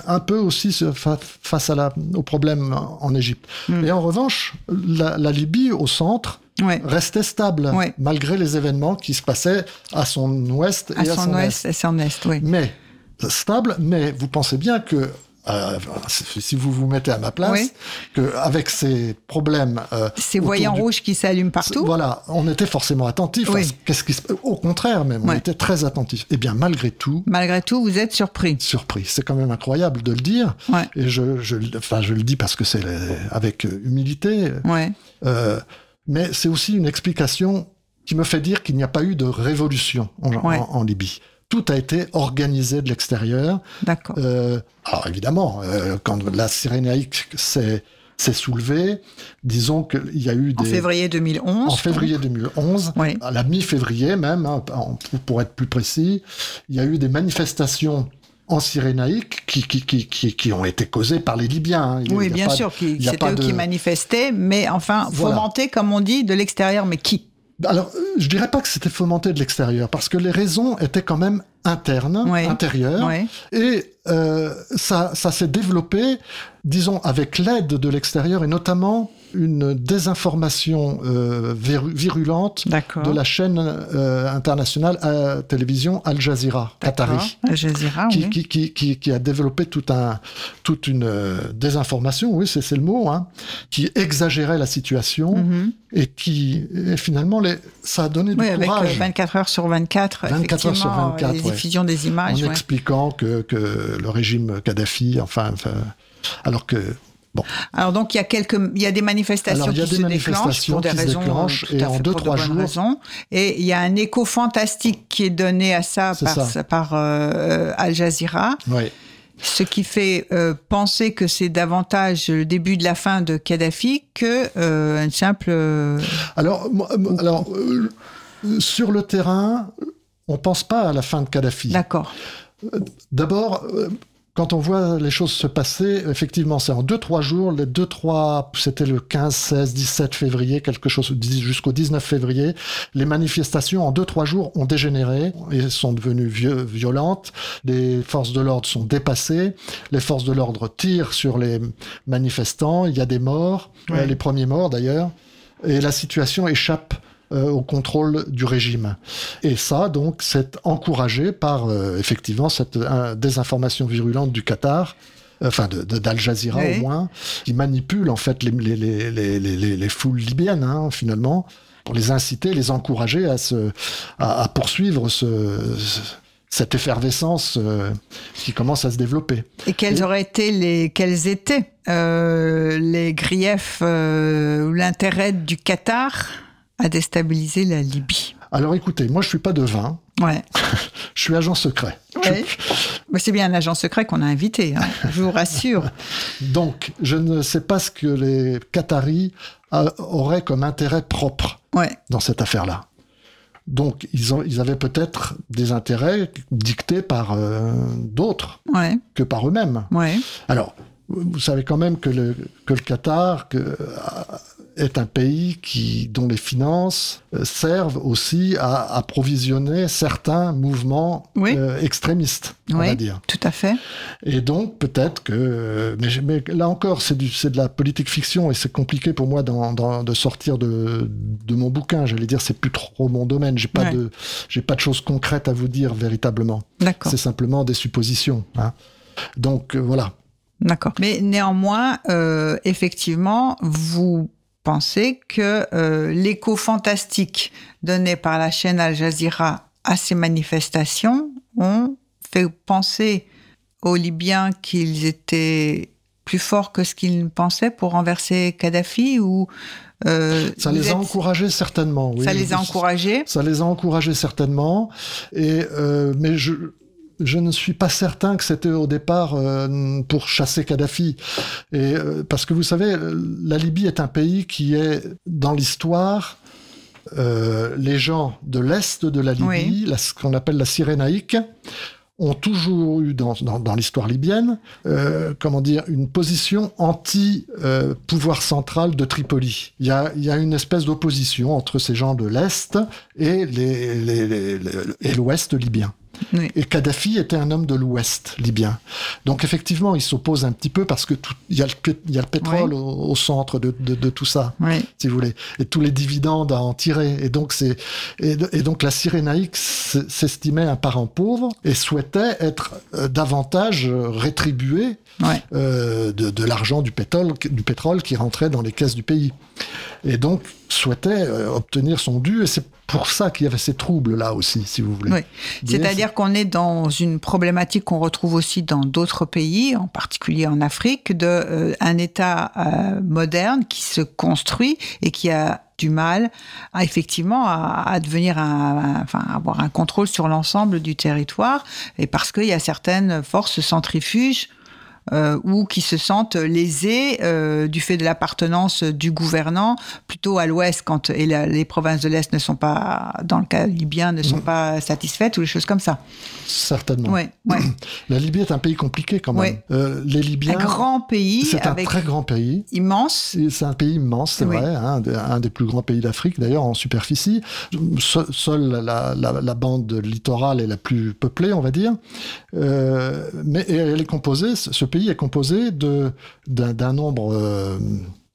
un peu aussi ce- fa- face à la, au problème en Égypte. Hmm. Et en revanche, la, la Libye, au centre, Ouais. restait stable, Ouais. malgré les événements qui se passaient à son ouest et À à, son ouest et son est, oui. mais stable, mais vous pensez bien que euh, si vous vous mettez à ma place, Oui. que avec ces problèmes, euh, Ces voyants du- rouges qui s'allument partout. voilà, on était forcément attentifs. Oui. Qu'est-ce qui se... Au contraire, même, on était très attentifs. Et bien, malgré tout, Malgré tout, vous êtes surpris. surpris. C'est quand même incroyable de le dire. Ouais. Et je, je, enfin, je le dis parce que c'est avec humilité. Ouais. Euh, mais c'est aussi une explication qui me fait dire qu'il n'y a pas eu de révolution en, Ouais. en- en Libye. Tout a été organisé de l'extérieur. D'accord. Euh, alors évidemment, euh, quand la Cyrénaïque s'est s'est soulevée, disons qu'il y a eu En des... février 2011. en février 2011, Oui. à la mi-février même, hein, en- pour être plus précis, il y a eu des manifestations en Cyrénaïque qui, qui, qui, qui, qui ont été causées par les Libyens. hein. Il Oui, il bien pas- sûr, c'était eux de- qui manifestaient, mais enfin, Voilà. fomentés, comme on dit, de l'extérieur, mais qui? Alors, euh, je dirais pas que c'était fomenté de l'extérieur, parce que les raisons étaient quand même internes, intérieures, et euh, ça, ça s'est développé, disons, avec l'aide de l'extérieur, et notamment une désinformation euh, viru- virulente de la chaîne euh, internationale à télévision Al Jazeera, Qatari. Al Jazeera, Qui, oui. qui, qui, qui, qui a développé tout un, toute une euh, désinformation, oui, c'est le mot, hein, qui exagérait la situation Mhm. et qui, et finalement, les, ça a donné du Oui, avec courage euh, 24 heures sur 24, 24 heures sur effectivement, 24, les ouais. diffusions des images. en ouais. expliquant que, que le régime Kadhafi, enfin, enfin, alors que, bon, Alors donc il y a quelques, il y a des manifestations Alors, il y a qui des se déclenchent pour des raisons déclenchent, euh, et en deux, de trois jours- raisons. Et il y a un écho fantastique qui est donné à ça par, ça. par euh, Al Jazeera. Ce qui fait euh, penser que c'est davantage le début de la fin de Kadhafi que euh, un simple. euh, Alors, euh, alors euh, sur le terrain, on pense pas à la fin de Kadhafi. D'accord. D'abord, euh, quand on voit les choses se passer, effectivement, c'est en 2-3 jours, les 2-3, c'était le 15, 16, 17 février, quelque chose, jusqu'au 19 février, les manifestations en 2-3 jours ont dégénéré. Et sont devenues violentes. Les forces de l'ordre sont dépassées, les forces de l'ordre tirent sur les manifestants, il y a des morts, euh, les premiers morts d'ailleurs, et la situation échappe euh, au contrôle du régime. Et ça, donc, c'est encouragé par, euh, effectivement, cette euh, désinformation virulente du Qatar, enfin d'Al Jazeera Oui. au moins, qui manipule en fait les, les, les, les, les- les- les foules libyennes, hein, finalement, pour les inciter, les encourager à, se, à, à poursuivre ce, ce- cette effervescence euh, qui commence à se développer. Et quels auraient été les quels étaient euh, les griefs euh, ou l'intérêt du Qatar? À déstabiliser la Libye Alors écoutez, moi je suis pas devin, Ouais. je suis agent secret. Ouais. Mais c'est bien un agent secret qu'on a invité, hein, je vous rassure. Donc, je ne sais pas ce que les Qataris a- auraient comme intérêt propre Ouais. dans cette affaire-là. Donc, ils, ont, ils avaient peut-être des intérêts dictés par euh, d'autres Ouais. que par eux-mêmes. Ouais. Alors, vous savez quand même que le, que le Qatar que, euh, est un pays qui, dont les finances euh, servent aussi à approvisionner certains mouvements Oui. euh, extrémistes, on va dire. Tout à fait. Et donc, peut-être que. Mais, là encore, c'est de la politique fiction et c'est compliqué pour moi de sortir de, de mon bouquin. J'allais dire, c'est plus trop mon domaine. J'ai pas, Ouais. de, j'ai pas de choses concrètes à vous dire véritablement. C'est simplement des suppositions. hein. Donc, euh, voilà. D'accord. Mais néanmoins, euh, effectivement, vous pensez que euh, l'écho fantastique donné par la chaîne Al Jazeera à ces manifestations ont fait penser aux Libyens qu'ils étaient plus forts que ce qu'ils pensaient pour renverser Kadhafi ou euh, Ça les a encouragés certainement. Oui. ça les a encouragés? Ça les a encouragés certainement. Et, euh, mais je, je ne suis pas certain que c'était au départ euh, pour chasser Kadhafi. Et, euh, parce que vous savez, la Libye est un pays qui est, dans l'histoire, euh, les gens de l'Est de la Libye, Oui. la- ce qu'on appelle la Cyrénaïque, ont toujours eu dans, dans, dans l'histoire libyenne, euh, comment dire, une position anti-pouvoir central de Tripoli. Il y a, y a une espèce d'opposition entre ces gens de l'Est et les- les- les- les- et l'Ouest libyen. Oui. Et Kadhafi était un homme de l'Ouest libyen. Donc effectivement, il s'oppose un petit peu parce que il y, a le pét- il y a le pétrole au, au centre de, de- de tout ça, Oui. si vous voulez, et tous les dividendes à en tirer. Et donc c'est et, de- et donc la Cyrénaïque s'estimait un parent pauvre et souhaitait être euh, davantage euh, rétribué Ouais. euh, de, de l'argent du pétrole, du pétrole qui rentrait dans les caisses du pays. Et donc souhaitait euh, obtenir son dû. Et c'est pour ça qu'il y avait ces troubles là aussi, si vous voulez. Oui. C'est-à-dire qu'on est dans une problématique qu'on retrouve aussi dans d'autres pays, en particulier en Afrique, de euh, un État euh, moderne qui se construit et qui a du mal à effectivement à, à devenir un, un- enfin avoir un contrôle sur l'ensemble du territoire et parce qu'il y a certaines forces centrifuges euh, ou qui se sentent lésés euh, du fait de l'appartenance du gouvernant plutôt à l'ouest quand et la- les provinces de l'est ne sont pas dans le cas libyen ne sont pas satisfaites ou des choses comme ça. Certainement. Ouais, ouais. La Libye est un pays compliqué quand même. Ouais. Euh, les Libyens. un grand pays C'est un très grand pays. immense. C'est un pays immense, c'est Oui. vrai, hein, un, des, plus grands pays d'Afrique, d'ailleurs en superficie. Se- seule la, la- la bande littorale est la plus peuplée, on va dire. Euh, mais elle est composée, ce ce pays est composé de d'un nombre euh,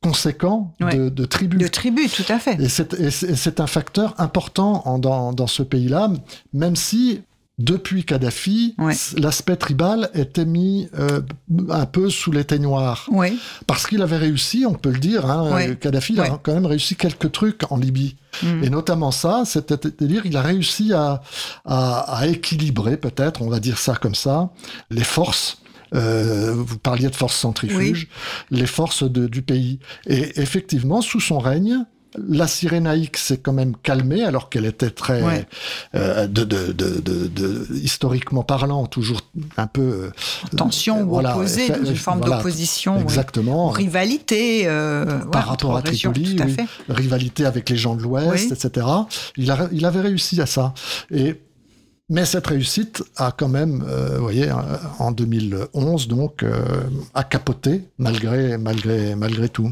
conséquent Ouais. de, de tribus. De tribus, tout à fait. Et c'est- un facteur important en- dans, dans ce pays-là, même si depuis Kadhafi, Ouais. l'aspect tribal était mis euh, un peu sous l'éteignoir. Oui, Parce qu'il avait réussi, on peut le dire, hein, Ouais. euh, Kadhafi il Ouais. a quand même réussi quelques trucs en Libye. Mm. Et notamment ça, c'est-à-dire il a réussi à, à- à équilibrer, peut-être, on va dire ça comme ça, les forces. Euh, vous parliez de forces centrifuges, les forces de- du pays. Et effectivement, sous son règne, la Cyrénaïque s'est quand même calmée alors qu'elle était très, Ouais. euh, de, de, de, de- de- historiquement parlant, toujours un peu euh, Tension ou voilà, opposée, dans une forme voilà, d'opposition. Exactement. Rivalité. euh, ouais, par rapport à Tripoli, oui. rivalité avec les gens de l'Ouest, Oui. etc. Il, a- il avait réussi à ça. Et, mais cette réussite a quand même, euh, vous voyez, euh, en 2011, donc, euh, a capoté malgré, malgré, malgré tout.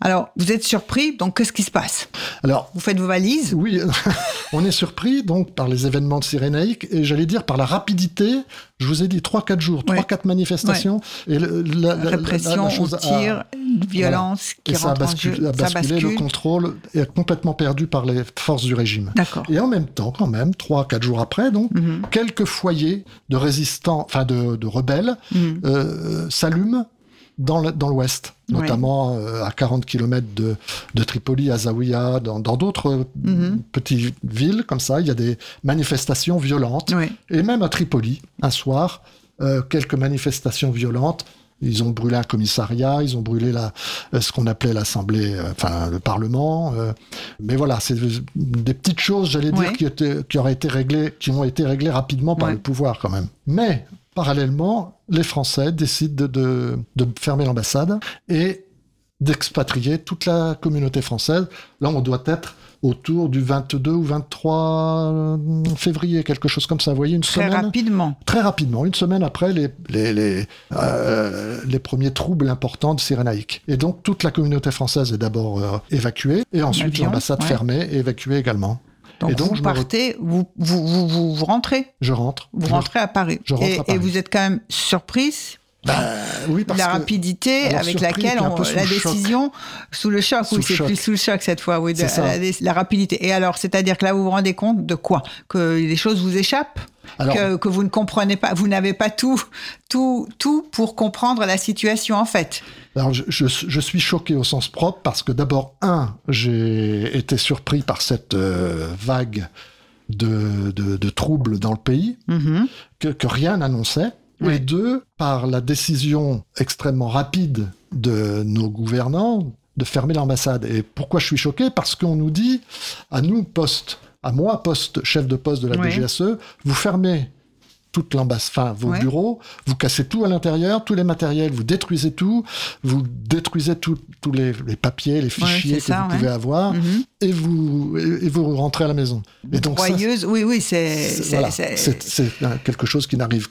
Alors, vous êtes surpris, donc qu'est-ce qui se passe? Alors, Vous faites vos valises? oui, on est surpris donc par les événements de Cyrénaïque et j'allais dire par la rapidité. Je vous ai dit 3-4 jours, Ouais. 3-4 manifestations. Et le- la, la- la- Répression, la chose on a- tire, violence et qui ça a rentre en basculé, jeu. a Ça basculé, le contrôle est complètement perdu par les forces du régime. D'accord. Et en même temps, quand même, trois, quatre jours après, donc, Mhm. quelques foyers de résistants, enfin de, de rebelles, Mhm. euh, s'allument dans l'Ouest, Ouais. notamment euh, à 40 km de, de Tripoli, à Zawiya, dans d'autres euh, Mhm. petites villes comme ça, il y a des manifestations violentes. Et même à Tripoli, un soir, euh, quelques manifestations violentes. Ils ont brûlé un commissariat, ils ont brûlé la, ce qu'on appelait l'Assemblée, enfin le Parlement. euh. mais voilà, c'est des petites choses, j'allais dire, qui, étaient- qui auraient été réglées, qui ont été réglées rapidement par Ouais. le pouvoir quand même. Mais parallèlement, les Français décident de, de, de fermer l'ambassade et d'expatrier toute la communauté française. Là, on doit être autour du 22 ou 23 février, quelque chose comme ça. Vous voyez, une Très semaine rapidement. très rapidement, une semaine après les, les, les, euh, les premiers troubles importants de Cyrénaïque. Et donc toute la communauté française est d'abord euh, évacuée, et ensuite l'ambassade ouais. fermée et évacuée également. Donc, Et donc, vous me partez, vous, vous, vous, vous, rentrez, Je rentre. vous rentrez à Paris. je rentre et, à Paris. et vous êtes quand même surprise Bah, oui, parce la rapidité avec surpris, laquelle on- la choc. décision sous le choc, Sous oui, c'est plus sous le choc cette fois, oui, de- la, la rapidité. Et alors, c'est-à-dire que là, vous vous rendez compte de quoi? Que les choses vous échappent? Alors, que, que vous ne comprenez pas, vous n'avez pas tout, tout, tout pour comprendre la situation en fait. Alors, je, je- je suis choqué au sens propre parce que d'abord, un, j'ai été surpris par cette euh, vague de, de, de troubles dans le pays Mhm. que, que rien n'annonçait. Et deux, par la décision extrêmement rapide de nos gouvernants de fermer l'ambassade. Et pourquoi je suis choqué? Parce qu'on nous dit, à nous, poste, à moi, poste, chef de poste de la. DGSE, vous fermez toute l'ambassade, enfin vos Ouais. bureaux, vous cassez tout à l'intérieur, tous les matériels, vous détruisez tout, vous détruisez tous les, les papiers, les fichiers que ça, vous ouais. pouvez avoir, Mhm. et vous et, et vous rentrez à la maison. Et donc ça, oui, oui, c'est c'est voilà, un- quelque chose qui n'arrive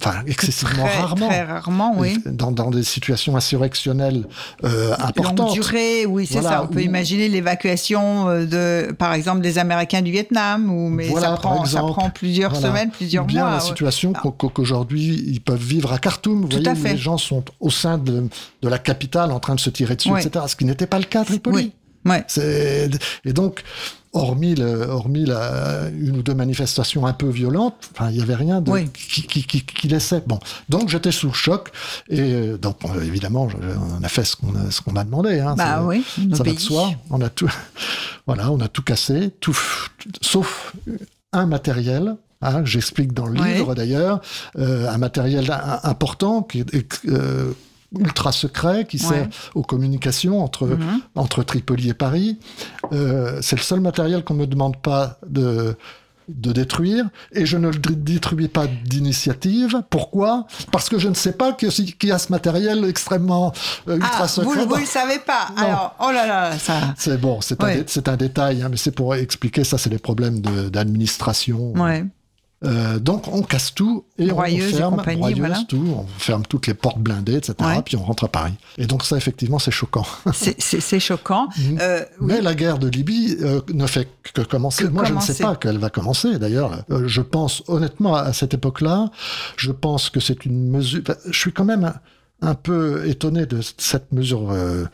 enfin, excessivement très, rarement. Très rarement, oui. Dans, dans des situations insurrectionnelles euh, importantes. Longue durée, oui, c'est Voilà, ça. On peut imaginer l'évacuation euh, de, par exemple, des Américains du Vietnam, ou mais Voilà, ça, prend, ça exemple. prend plusieurs Voilà. semaines, plusieurs bien mois. la ouais. Ah. situation qu'au- qu'aujourd'hui ils peuvent vivre à Khartoum, vous Tout voyez, à où fait. les gens sont au sein de, de la capitale en train de se tirer dessus, Ouais. etc. Ce qui n'était pas le cas à Tripoli. Oui. Ouais. Et donc, hormis, le- hormis la- une ou deux manifestations un peu violentes, il n'y avait rien de, Oui. qui, qui, qui, qui laissait. Bon, donc j'étais sous le choc et euh, donc évidemment, on a fait ce qu'on a, qu'on m'a demandé. Hein, Bah oui, ça va de soi. On a tout, voilà, on a tout cassé, tout, sauf un matériel. hein, J'explique dans le Ouais. livre d'ailleurs, euh, un matériel important qui euh, ultra secret, qui Ouais. sert aux communications entre, Mhm. entre Tripoli et Paris. Euh, c'est le seul matériel qu'on ne me demande pas de, de détruire, et je ne le dé- détruis pas d'initiative. Pourquoi? Parce que je ne sais pas qu'il y a ce matériel extrêmement euh, ultra Ah, vous, secret. vous le savez pas. Non. Alors, oh là là, ça. C'est bon, c'est Ouais. un, dé- c'est un détail, hein, mais c'est pour expliquer ça, c'est des problèmes d'administration. Ouais. Euh, donc on casse tout et Broyeuse on ferme, compagnie, broyeuse, voilà. tout, on ferme toutes les portes blindées, etc. Ouais. Puis on rentre à Paris. Et donc ça, effectivement, c'est choquant. C'est- choquant. Mhm. Euh, oui. Mais la guerre de Libye euh, ne fait que commencer. Que Moi, je ne sais pas qu'elle va commencer. D'ailleurs, je pense honnêtement à cette époque-là, je pense que c'est une mesure. enfin, Je suis quand même un, un peu étonné de cette mesure euh,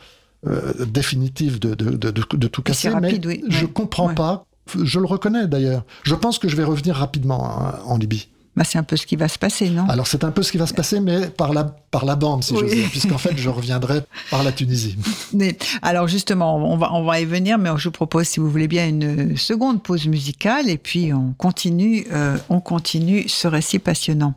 définitive de, de, de, de- de tout casser, rapide, mais oui. je comprends Ouais. pas. Je le reconnais d'ailleurs. Je pense que je vais revenir rapidement hein, en Libye. Bah, c'est un peu ce qui va se passer, non? Alors c'est un peu ce qui va se passer, mais par la, par la bande, si Oui. j'ose dire, puisqu'en fait je reviendrai par la Tunisie. Mais, alors justement, on va, on va y venir, mais je vous propose, si vous voulez bien, une seconde pause musicale et puis on continue, euh, on continue ce récit passionnant.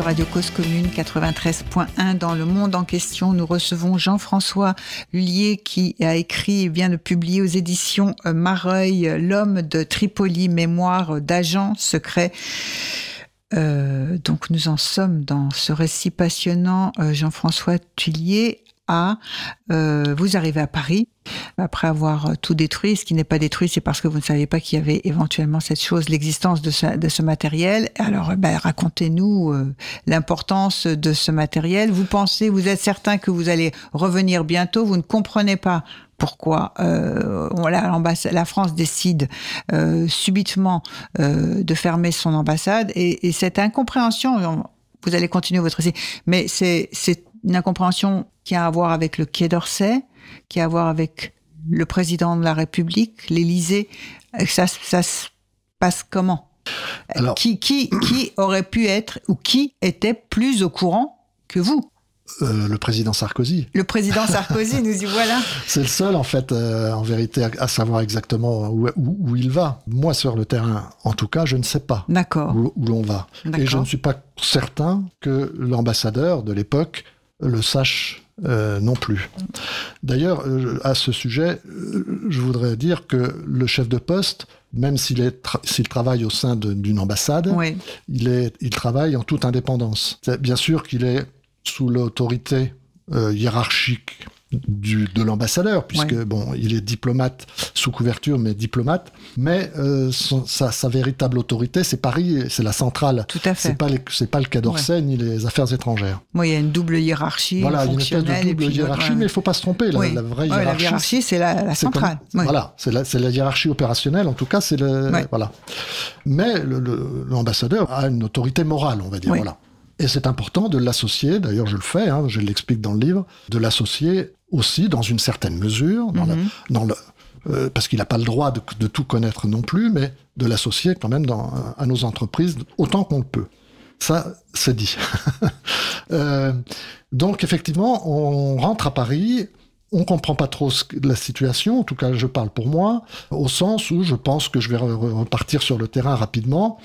Radio Cause Commune 93.1 dans le monde en question. Nous recevons Jean-François Lullier qui a écrit et vient de publier aux éditions euh, Mareuil L'homme de Tripoli, mémoire d'agent secret. Euh, donc nous en sommes dans ce récit passionnant, euh, Jean-François Tullier, euh, vous arrivez à Paris après avoir tout détruit. Ce qui n'est pas détruit, c'est parce que vous ne saviez pas qu'il y avait éventuellement cette chose, l'existence de ce, matériel. Alors, ben, racontez-nous euh, l'importance de ce matériel. Vous pensez, vous êtes certain que vous allez revenir bientôt. Vous ne comprenez pas pourquoi euh, la, France décide euh, subitement euh, de fermer son ambassade et, et cette incompréhension. Vous allez continuer votre récit, mais c'est une incompréhension qui a à voir avec le Quai d'Orsay, qui a à voir avec le président de la République, l'Élysée. Ça, ça se passe comment? Alors, qui, qui, qui aurait pu être ou qui était plus au courant que vous? Euh, le président Sarkozy. Le président Sarkozy, nous y voilà. C'est le seul, en fait, euh, en vérité, à, à, savoir exactement où, où, où, il va. Moi, sur le terrain, en tout cas, je ne sais pas où, où l'on va. Et je ne suis pas certain que l'ambassadeur de l'époque le sache euh, non plus. D'ailleurs, euh, à ce sujet, euh, je voudrais dire que le chef de poste, même s'il tra travaille au sein d'une ambassade, oui. il, est, il travaille en toute indépendance. Bien sûr qu'il est sous l'autorité hiérarchique du, de l'ambassadeur, puisque ouais. bon, il est diplomate sous couverture, mais diplomate. Mais euh, son, sa, sa, véritable autorité, c'est Paris, c'est la centrale. Tout à fait. C'est pas c'est pas le Quai d'Orsay ouais. ni les affaires étrangères. Oui, il y a une double hiérarchie. Voilà, il y a une espèce de double puis, hiérarchie, ouais. mais il faut pas se tromper. La, oui. la vraie hiérarchie, la hiérarchie c'est la, la centrale. Comme, voilà, c'est la, la, hiérarchie opérationnelle. En tout cas, c'est le voilà. Mais l'ambassadeur a une autorité morale, on va dire. Voilà. Et c'est important de l'associer, d'ailleurs je le fais, hein, je l'explique dans le livre, de l'associer aussi dans une certaine mesure, dans, Mhm. mm -hmm. la, dans le, euh, parce qu'il n'a pas le droit de, de, tout connaître non plus, mais de l'associer quand même dans, à nos entreprises autant qu'on le peut. Ça, c'est dit. euh, donc effectivement, on rentre à Paris, on comprend pas trop la situation, en tout cas je parle pour moi, au sens où je pense que je vais repartir sur le terrain rapidement,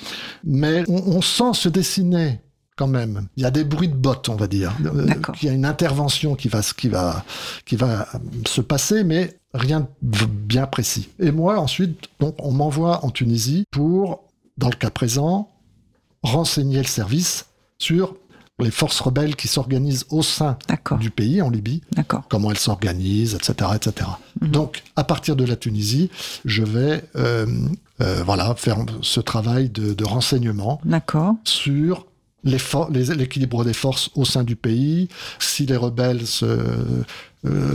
mais on, on sent se dessiner quand même. Il y a des bruits de bottes, on va dire. Il y a une intervention qui va, qui va, qui va se passer, mais rien de bien précis. Et moi, ensuite, donc, on m'envoie en Tunisie pour, dans le cas présent, renseigner le service sur les forces rebelles qui s'organisent au sein du pays, en Libye, comment elles s'organisent, etc., etc. Mm -hmm. Donc, à partir de la Tunisie, je vais euh, euh, voilà, faire ce travail de, de renseignement sur l'équilibre des forces au sein du pays, si les rebelles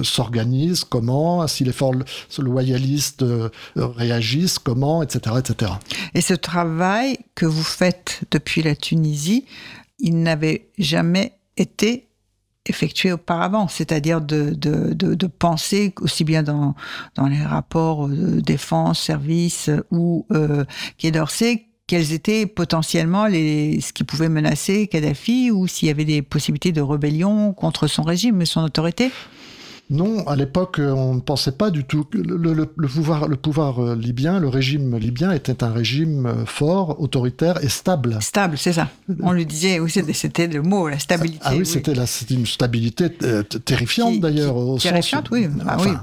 s'organisent, euh, comment, si les forces loyalistes euh, réagissent, comment, etc., etc. Et ce travail que vous faites depuis la Tunisie, il n'avait jamais été effectué auparavant, c'est-à-dire de, penser aussi bien dans, les rapports de défense, service ou euh, Quai d'Orsay quels étaient potentiellement les, ce qui pouvait menacer Kadhafi ou s'il y avait des possibilités de rébellion contre son régime et son autorité? Non, à l'époque, on ne pensait pas du tout que le, le, le, pouvoir, le pouvoir euh, libyen, le régime libyen était un régime euh, fort, autoritaire et stable. Stable, c'est ça. On le disait, oui, c'était le mot, la stabilité. Ah oui, oui. c'était une stabilité euh, terrifiante d'ailleurs. Terrifiante, sens, oui. Ah, enfin, oui.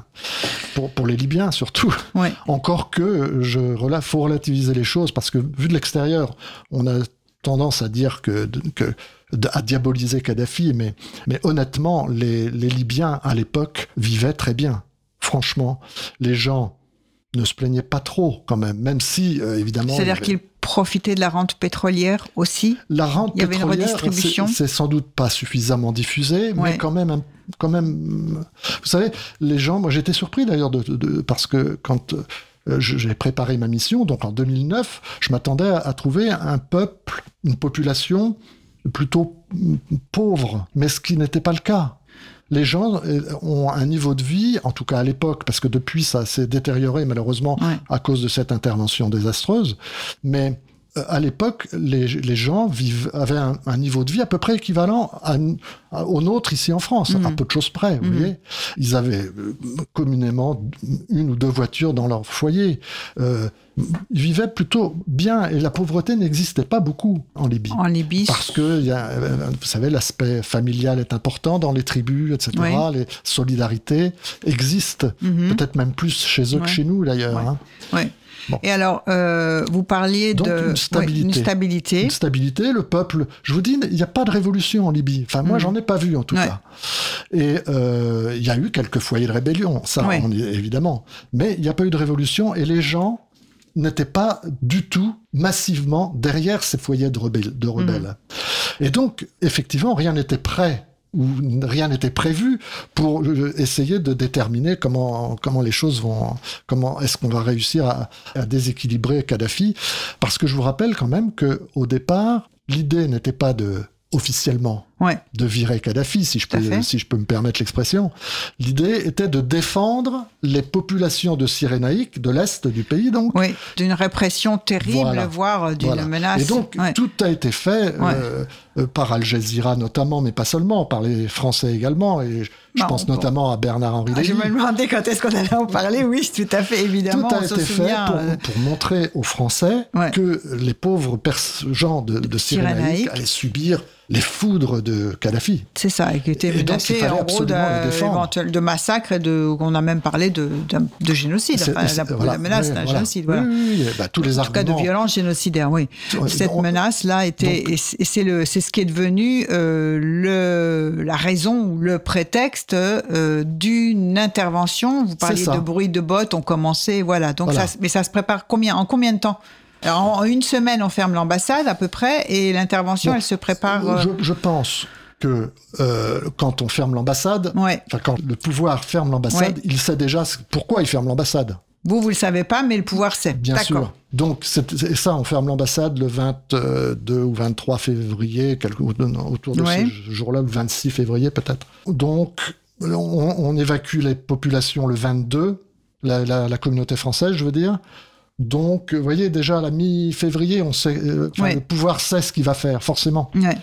Pour, pour, les Libyens surtout. Oui. Encore que, je faut relativiser les choses parce que vu de l'extérieur, on a tendance à dire que, que à diaboliser Kadhafi, mais, mais honnêtement, les, les Libyens à l'époque vivaient très bien. Franchement, les gens ne se plaignaient pas trop quand même, même si euh, évidemment. C'est-à-dire avait... qu'ils profitaient de la rente pétrolière aussi? La rente Il y avait une redistribution? C'est sans doute pas suffisamment diffusé, ouais. mais quand même, quand même. Vous savez, les gens. Moi, j'étais surpris d'ailleurs de, de, de, parce que quand euh, j'ai préparé ma mission, donc en 2009, je m'attendais à, à trouver un peuple, une population plutôt pauvre, mais ce qui n'était pas le cas. Les gens ont un niveau de vie, en tout cas à l'époque, parce que depuis ça s'est détérioré malheureusement ouais. à cause de cette intervention désastreuse, mais euh, à l'époque, les, les gens vivent, avaient un, un niveau de vie à peu près équivalent à, à- au nôtre ici en France, à peu de choses près. Vous voyez, ils avaient euh, communément une ou deux voitures dans leur foyer. Euh, ils vivaient plutôt bien et la pauvreté n'existait pas beaucoup en Libye. En Libye. Parce que, il y a, euh, vous savez, l'aspect familial est important dans les tribus, etc. Les solidarités existent, Mhm. peut-être même plus chez eux que chez nous d'ailleurs. Ouais. hein. Bon. Et alors, euh, vous parliez Donc, de une ouais, stabilité. une stabilité. Une stabilité, le peuple. Je vous dis, il n'y a pas de révolution en Libye. Enfin, moi, Mhm. j'en ai pas vu en tout Ouais. cas. Et euh, il y a eu quelques foyers de rébellion, ça, Ouais. on y- évidemment. Mais il n'y a pas eu de révolution et les gens n'étaient pas du tout massivement derrière ces foyers de rebelles. De rebelles. Et donc, effectivement, rien n'était prêt ou rien n'était prévu pour euh, essayer de déterminer comment comment les choses vont comment est-ce qu'on va réussir à, à déséquilibrer Kadhafi. Parce que je vous rappelle quand même que au départ l'idée n'était pas de officiellement Ouais. de virer Kadhafi, si je peux, si je peux me permettre l'expression. L'idée était de défendre les populations de Cyrénaïque, de l'Est du pays, donc. Oui, d'une répression terrible, Voilà. voire d'une Voilà. menace. Et donc, Ouais. tout a été fait euh, euh, par Al Jazeera notamment, mais pas seulement, par les Français également. Et je, je Non, pense bon. notamment à Bernard-Henri Ah, je me demandais quand est-ce qu'on allait en parler. Oui, tout à fait, évidemment. Tout a on été fait pour, euh, pour montrer aux Français que les pauvres gens de, de Cyrénaïque. allaient subir les foudres de Kadhafi. C'est ça, et qui était menacé en gros éventuel de massacre et de qu'on a même parlé de, génocide. Enfin, la, voilà. la menace Oui, d'un voilà. génocide. Oui, Voilà. oui, oui, bah, tous les en tout cas de violence génocidaire, oui. Cette menace-là était, donc- et c'est- le, c'est ce qui est devenu euh, le, la raison ou le prétexte euh, d'une intervention. Vous parliez de bruit de bottes, on commençait, voilà. Donc ça, mais ça se prépare combien, en combien de temps? Alors, en une semaine, on ferme l'ambassade à peu près, et l'intervention, elle se prépare. euh, Je, je pense que euh, quand on ferme l'ambassade, Ouais. quand le pouvoir ferme l'ambassade, Ouais. il sait déjà pourquoi il ferme l'ambassade. Vous, vous le savez pas, mais le pouvoir sait. Bien sûr. Donc c'est ça, on ferme l'ambassade le 22 ou 23 février, quelque, autour de Ouais. ce jour-là, le 26 février peut-être. Donc on, on évacue les populations le 22, la, la- la communauté française, je veux dire. Donc, vous voyez, déjà à la mi-février, on sait, euh, Ouais. le pouvoir sait ce qu'il va faire, forcément. Ouais.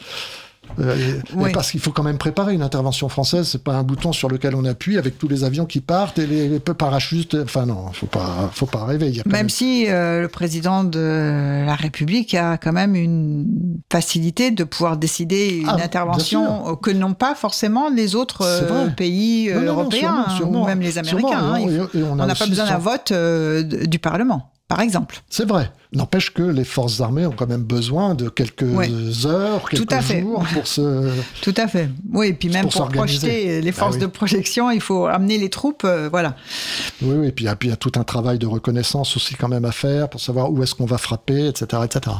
Euh, et- Oui. et parce qu'il faut quand même préparer une intervention française, c'est pas un bouton sur lequel on appuie avec tous les avions qui partent et les, les parachutes. Enfin non, faut pas, faut pas rêver. Il y a quand Même si euh, le président de la République a quand même une facilité de pouvoir décider une Ah, intervention euh, que n'ont pas forcément les autres euh, pays euh, Non, non, non, européens sûrement, hein, sûrement, ou même les sûrement. Américains. hein. Et on- faut- n'a pas besoin d'un vote euh, du Parlement, par exemple. C'est vrai. N'empêche que les forces armées ont quand même besoin de quelques Ouais. heures, quelques Tout à fait. jours pour se. Tout à fait. Oui, et puis même Pour projeter les Ah forces oui. de projection, il faut amener les troupes. euh, voilà. Oui, oui. Et puis il y a- tout un travail de reconnaissance aussi quand même à faire pour savoir où est-ce qu'on va frapper, etc., etc.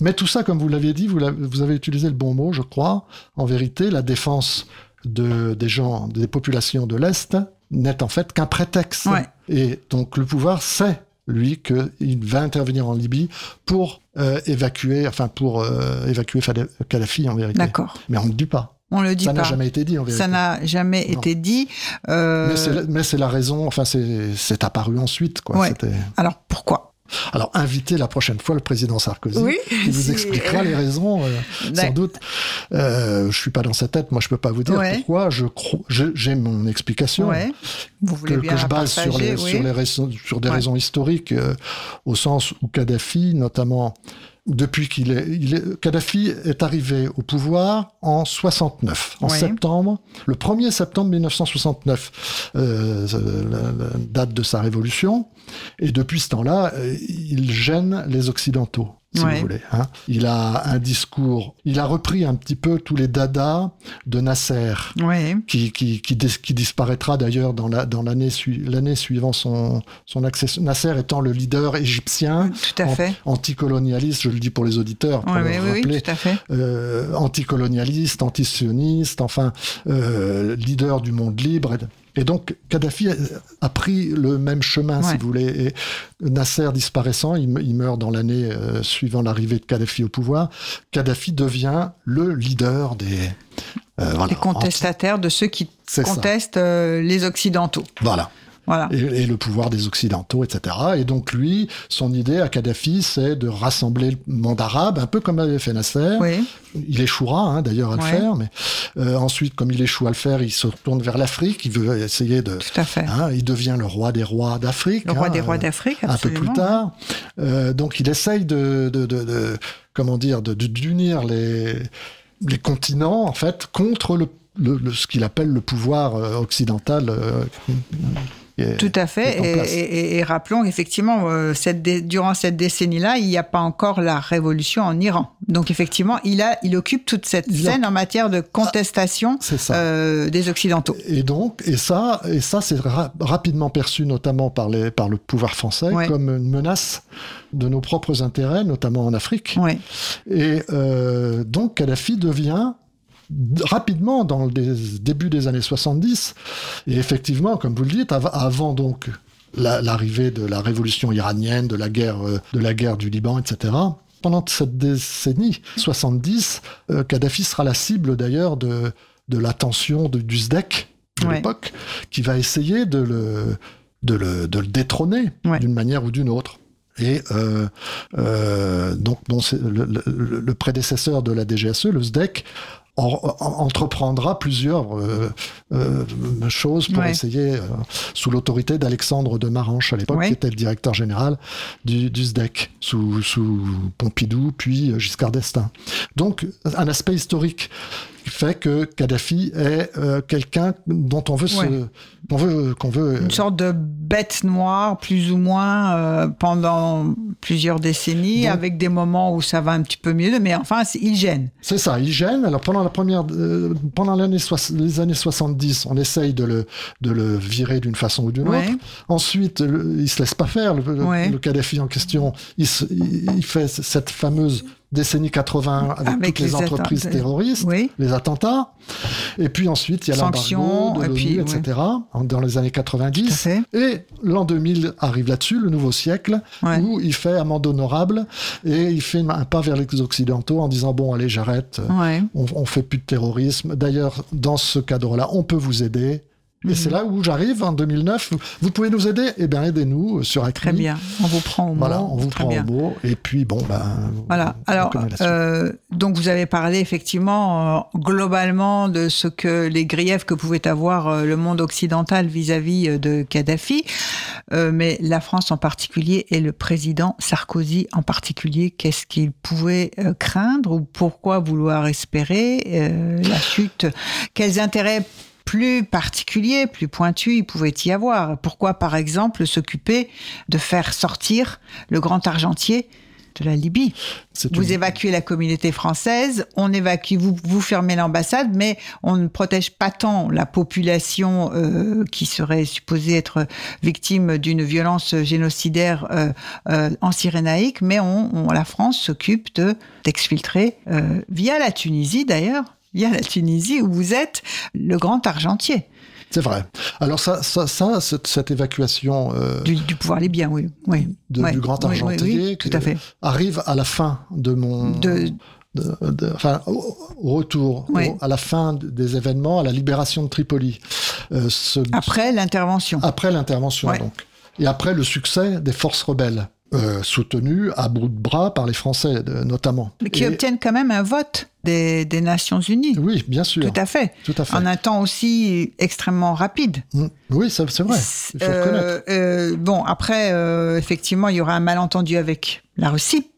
Mais tout ça, comme vous l'aviez dit, vous, avez utilisé le bon mot, je crois. En vérité, la défense de, des gens, des populations de l'Est n'est en fait qu'un prétexte. Ouais. Et donc le pouvoir sait, lui, qu'il va intervenir en Libye pour euh, évacuer, enfin pour euh, évacuer Kadhafi en vérité. D'accord. Mais on ne le dit pas. On le dit Ça n'a jamais été dit en vérité. Ça n'a jamais Non. été dit. Euh, Mais c'est la- raison, enfin c'est c'est apparu ensuite. Quoi. Ouais. Alors pourquoi? Alors, invitez la prochaine fois le président Sarkozy, Oui, qui vous expliquera les raisons, euh, sans doute. Euh, je suis pas dans sa tête, moi je peux pas vous dire Ouais. pourquoi. Je j'ai mon explication Ouais. Vous que, voulez bien que je base sur, partager, les, oui. sur, les raisons, sur des Ouais. raisons historiques, euh, au sens où Kadhafi, notamment, depuis qu'il est, il est, Kadhafi est arrivé au pouvoir en 69, en septembre, le 1er septembre 1969, euh, la, la date de sa révolution. Et depuis ce temps-là, euh, il gêne les Occidentaux. Si Ouais. vous voulez. hein. Il a un discours, il a repris un petit peu tous les dadas de Nasser, qui, qui, qui, dis- qui disparaîtra d'ailleurs dans la dans l'année l'année suivant son son accession. Nasser étant le leader égyptien Tout à an- fait. anticolonialiste, je le dis pour les auditeurs, pour Oui, leur oui, oui, rappeler, tout à fait. euh, anticolonialiste, antisioniste, enfin euh, leader du monde libre. Et, donc Kadhafi a, pris le même chemin, si vous voulez. Et Nasser disparaissant, il, me- il meurt dans l'année euh, suivant l'arrivée de Kadhafi au pouvoir. Kadhafi devient le leader des euh, voilà, Les contestataires de ceux qui contestent euh, les Occidentaux. Voilà. Voilà. et, et le pouvoir des Occidentaux, etc. Et donc lui, son idée à Kadhafi, c'est de rassembler le monde arabe, un peu comme avait fait Nasser. Oui. Il échouera hein, d'ailleurs à le Ouais. faire, mais euh, ensuite, comme il échoue à le faire, il se tourne vers l'Afrique. Il veut essayer de. Tout à fait. hein, il devient le roi des rois d'Afrique. Le roi hein, des rois euh, d'Afrique, un peu plus tard. Euh, donc il essaye de, de, de- de- comment dire, d'unir les, les continents en fait contre le, le- le- ce qu'il appelle le pouvoir euh, occidental. euh, est- Tout à fait. Et, rappelons effectivement, euh, cette durant cette décennie-là, il n'y a pas encore la révolution en Iran. Donc effectivement, il, a, il occupe toute cette Il a- scène en matière de contestation ça. euh, des Occidentaux. Et donc, et ça, et ça, c'est ra- rapidement perçu, notamment par les, par le pouvoir français, Ouais. comme une menace de nos propres intérêts, notamment en Afrique. Et euh, donc Kadhafi devient rapidement dans le dé- début des années 70 et effectivement comme vous le dites av- avant donc la- l'arrivée de la révolution iranienne de la guerre euh, de la guerre du Liban etc pendant cette décennie 70 euh, Kadhafi sera la cible d'ailleurs de de l'attention du SDEC de Ouais. l'époque qui va essayer de le de le, de le détrôner Ouais. d'une manière ou d'une autre et euh, euh, donc, bon, le, le- le prédécesseur de la DGSE, le SDEC, entreprendra plusieurs euh, euh, choses pour Ouais. essayer, euh, sous l'autorité d'Alexandre de Maranche à l'époque, Ouais. qui était le directeur général du, du SDEC, sous, sous Pompidou, puis Giscard d'Estaing. Donc, un aspect historique fait que Kadhafi est euh, quelqu'un dont on veut Ouais. se, qu'on veut, qu'on veut une sorte de bête noire, plus ou moins, euh, pendant plusieurs décennies, Donc- avec des moments où ça va un petit peu mieux, mais enfin, il gêne. C'est ça, il gêne. Alors pendant la première, euh, pendant les années 70, on essaye de le, de le virer d'une façon ou d'une Ouais. autre. Ensuite, le- il se laisse pas faire. Le, le- Ouais. le Kadhafi en question, il, se- il- il fait cette fameuse décennie 80 avec, Avec toutes les, les entreprises terroristes, Oui. les attentats. Et puis ensuite, il y a Sanctions, l'embargo de et puis, etc. Dans les années Tout à 90. fait. Et l'an 2000 arrive là-dessus, le nouveau siècle, Ouais. où il fait amende honorable et il fait un pas vers les Occidentaux en disant bon allez j'arrête, Ouais. on, on fait plus de terrorisme. D'ailleurs dans ce cadre-là on peut vous aider. Et Mhm. c'est là où j'arrive en 2009. Vous pouvez nous aider? Eh bien aidez-nous sur Acri. Très bien. On vous prend au mot. Voilà, on vous Très prend bien. au mot. Et puis bon ben. Voilà. Alors, euh, donc vous avez parlé effectivement euh, globalement de ce que les griefs que pouvait avoir euh, le monde occidental vis-à-vis euh, de Kadhafi, Euh, mais la France en particulier et le président Sarkozy en particulier, qu'est-ce qu'il pouvait euh, craindre ou pourquoi vouloir espérer euh, la chute Quels intérêts plus particuliers, plus pointus, il pouvait y avoir. Pourquoi, par exemple, s'occuper de faire sortir le grand argentier de la Libye? Vous une- évacuez la communauté française, on évacue, vous, vous fermez l'ambassade, mais on ne protège pas tant la population euh, qui serait supposée être victime d'une violence génocidaire euh, euh, en Cyrénaïque, mais on, on- la France s'occupe de d'exfiltrer euh, via la Tunisie d'ailleurs, via la Tunisie où vous êtes le grand argentier C'est vrai. Alors ça, ça, ça cette, cette évacuation euh, du, du pouvoir libyen, oui, oui, de- du grand Oui, oui, oui, argentier tout à fait. arrive à la fin de mon De- de- de- enfin au, au retour Oui. au- à la fin des événements à la libération de Tripoli Euh, ce- Après l'intervention. après l'intervention Ouais. donc et après le succès des forces rebelles euh, soutenues à bout de bras par les Français de- notamment qui Et- obtiennent quand même un vote des, des Nations Unies. oui bien sûr Tout à fait. tout à fait En un temps aussi extrêmement rapide. Mm. oui c'est vrai il faut Euh, reconnaître euh, bon, après, euh, effectivement, il y aura un malentendu avec la Russie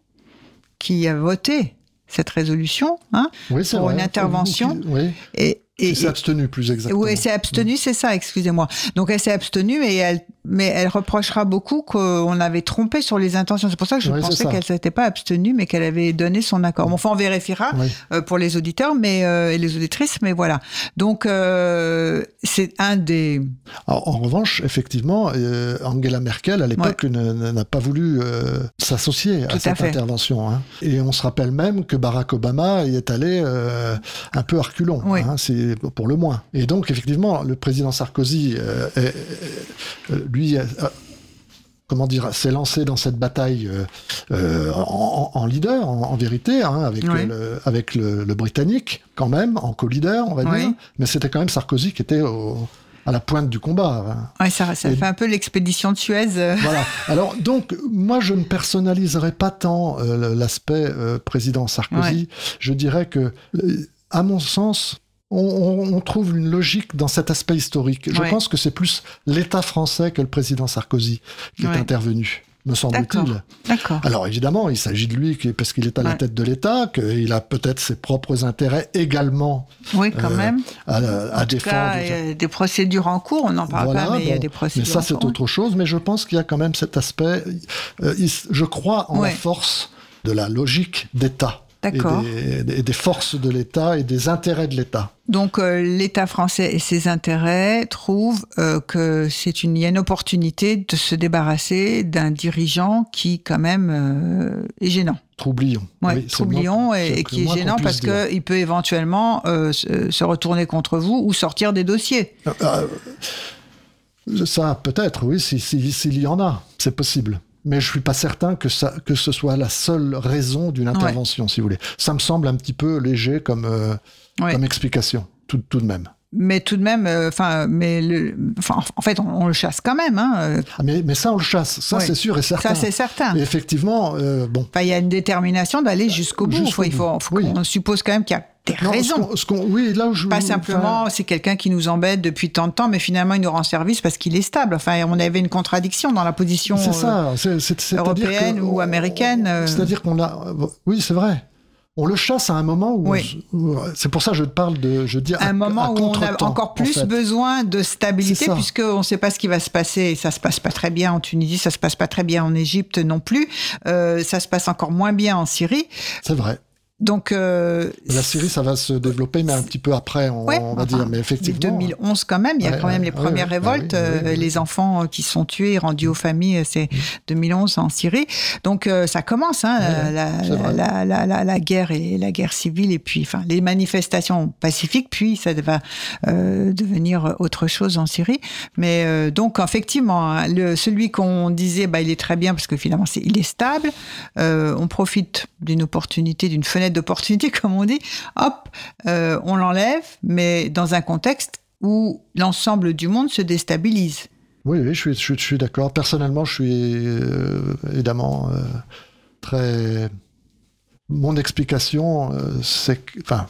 qui a voté cette résolution. Hein, oui pour vrai une intervention. oui et, et, qui s'est et- abstenu plus exactement oui, elle s'est abstenue, c'est ça, excusez-moi. Donc elle s'est abstenue et elle, mais elle reprochera beaucoup qu'on avait trompé sur les intentions. C'est pour ça que je Oui, pensais qu'elle s'était pas abstenue, mais qu'elle avait donné son accord. Bon, enfin, on vérifiera Oui. euh, pour les auditeurs, mais euh, et les auditrices, mais voilà. Donc euh, c'est un des. Alors, en revanche, effectivement, Angela Merkel, à l'époque, n'a pas voulu s'associer à à cette fait. intervention. hein. Et on se rappelle même que Barack Obama y est allé un peu à reculons, Oui. hein, c'est pour le moins. Et donc, effectivement, le président Sarkozy, euh, euh, comment dire, s'est lancé dans cette bataille euh, euh, en, en leader, en, en vérité, hein, avec, Oui. le, avec le, le Britannique, quand même, en co-leader, on va Oui. dire. Mais c'était quand même Sarkozy qui était au- à la pointe du combat. hein. Ouais, ça, ça Et- fait un peu l'expédition de Suez. Voilà. Alors donc, moi, je ne personnaliserai pas tant euh, l'aspect euh, président Sarkozy. Je dirais que, à mon sens, on, trouve une logique dans cet aspect historique. Je Ouais. pense que c'est plus l'État français que le président Sarkozy qui Ouais. est intervenu, me semble-t-il. Alors évidemment, il s'agit de lui parce qu'il est à la tête de l'État, qu'il a peut-être ses propres intérêts également Oui, quand euh, même. à, à En tout défendre. cas, il y a des procédures en cours. On n'en parle Voilà, pas, mais il y a des Mais procédures. ça, en c'est autre chose. Mais je pense qu'il y a quand même cet aspect. euh, il- je crois en Ouais. la force de la logique d'État. Et des, et des forces de l'État et des intérêts de l'État. Donc euh, l'État français et ses intérêts trouvent euh, que c'est une, il y a une opportunité de se débarrasser d'un dirigeant qui quand même euh, est gênant. Troublion. Ouais, Oui, troublion moins- et, qui est gênant parce qu'il peut éventuellement euh, se, retourner contre vous ou sortir des dossiers. Ça, peut-être, oui, si- si- s'il y en a, c'est possible. Mais je suis pas certain que, ça, que ce soit la seule raison d'une intervention, si vous voulez. Ça me semble un petit peu léger comme, euh, Ouais. comme explication, tout, tout de même. Mais tout de même, euh, enfin, mais le, en fait, on, on le chasse quand même. Hein, euh, Ah, mais, mais ça, on le chasse. Ça, c'est sûr et certain. ça, c'est certain. Et effectivement, euh, bon. Il y a une détermination d'aller jusqu'au bout. Jusqu'au il faut, bout, faut oui. qu'on suppose quand même qu'il y a des Non, ce raisons. qu'on- ce qu'on- oui, là où je. Pas simplement, enfin, c'est quelqu'un qui nous embête depuis tant de temps, mais finalement, il nous rend service parce qu'il est stable. Enfin, on avait une contradiction dans la position c'est euh, ça. c'est- c'est- c'est-à-dire européenne que- ou américaine. euh. C'est-à-dire qu'on a. Oui, c'est vrai. On le chasse à un moment où. on Oui. se- où- C'est pour ça que je te parle de. Je dis à, un moment à où on a encore en plus fait. besoin de stabilité, ça. puisqu'on ne sait pas ce qui va se passer. Ça se passe pas très bien en Tunisie, ça se passe pas très bien en Égypte non plus. Euh, ça se passe encore moins bien en Syrie. C'est vrai. Donc, euh, La Syrie, ça va se développer, mais un petit peu après, on, Ouais, on va enfin, dire. Mais effectivement. 2011 quand même, il y a Ouais, quand même les premières ouais, révoltes, euh, les enfants euh, qui sont tués, rendus aux familles, euh, c'est 2011 en Syrie. Donc euh, ça commence, hein, la, guerre et la guerre civile, et puis enfin les manifestations pacifiques, puis ça va devenir autre chose en Syrie. Mais donc effectivement, hein, le, celui qu'on disait, bah, il est très bien parce que finalement il est stable. On profite d'une opportunité, d'une fenêtre d'opportunité, comme on dit. Hop, euh, on l'enlève, mais dans un contexte où l'ensemble du monde se déstabilise. Oui, oui, je suis, je suis, d'accord. Personnellement, je suis euh, évidemment euh, très. Mon explication, c'est que- enfin,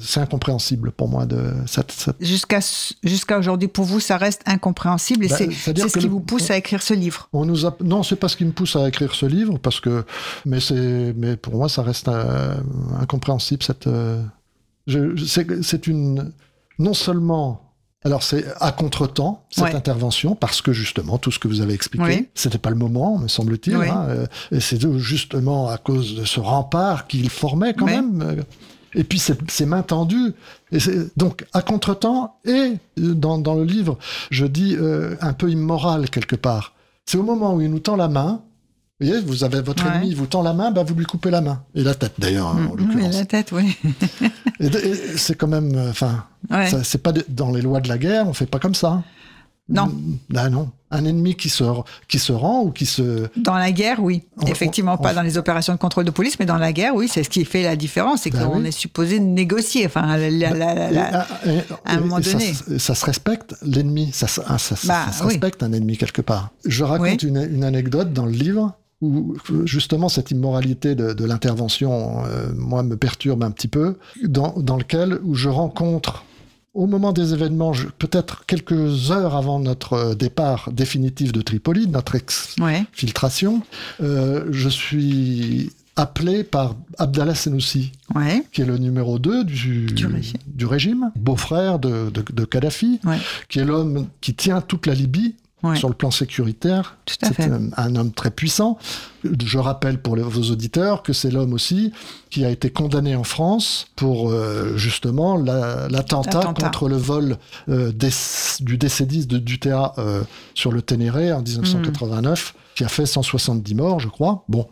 c'est incompréhensible pour moi de Jusqu'à jusqu'à aujourd'hui, pour vous, ça reste incompréhensible et Bah, c'est ce qui le- vous pousse à écrire ce livre. On nous a... Non, c'est pas ce qui me pousse à écrire ce livre, parce que. Mais, c'est... mais pour moi, ça reste euh, incompréhensible, cette. euh, C'est... une. Non seulement. Alors, c'est à contre-temps, cette Ouais. intervention, parce que justement, tout ce que vous avez expliqué, Oui. c'était pas le moment, me semble-t-il. Oui. hein, euh, et c'est justement à cause de ce rempart qu'il formait quand même. Et puis, c'est, c'est main tendue. Et donc, à contre-temps, et dans, dans le livre, je dis euh, un peu immoral quelque part. C'est au moment où il nous tend la main. Vous voyez, vous avez votre Ouais. ennemi, il vous tend la main, bah vous lui coupez la main. Et la tête, d'ailleurs, en Mm, oui, l'occurrence. la tête, oui. Et, et c'est quand même. euh, Enfin, Ouais. c'est pas de- dans les lois de la guerre, on fait pas comme ça. Non. Mm, Ah non. Un ennemi qui se, qui se rend ou qui se. Dans la guerre, oui. On- Effectivement, on- pas on- dans les opérations de contrôle de police, mais dans la guerre, oui, c'est ce qui fait la différence, c'est Ben qu'on oui. est supposé négocier. Enfin, la- la- la- la- Et- la- et- et- à un moment et donné. Ça, se respecte, l'ennemi. Ça, se- ah, ça, Bah, oui. respecte, un ennemi, quelque part. Je raconte Oui. une, une anecdote dans le livre où, justement, cette immoralité de, de l'intervention, euh, moi, me perturbe un petit peu, dans, dans lequel où je rencontre, au moment des événements, peut-être quelques heures avant notre euh, départ définitif de Tripoli, notre Ouais. exfiltration, euh, je suis appelé par Abdallah Senoussi, Ouais. qui est le numéro 2 du, Du régime. du régime, beau-frère de, de, de Kadhafi, Ouais. qui est l'homme qui tient toute la Libye Ouais. sur le plan sécuritaire. C'est un, un homme très puissant. Je rappelle pour les- vos auditeurs que c'est l'homme aussi qui a été condamné en France pour euh, justement la- l'attentat contre le vol euh, des- du DC-10 de Dutea euh, sur le Ténéré en 1989, qui a fait 170 morts, je crois. Bon,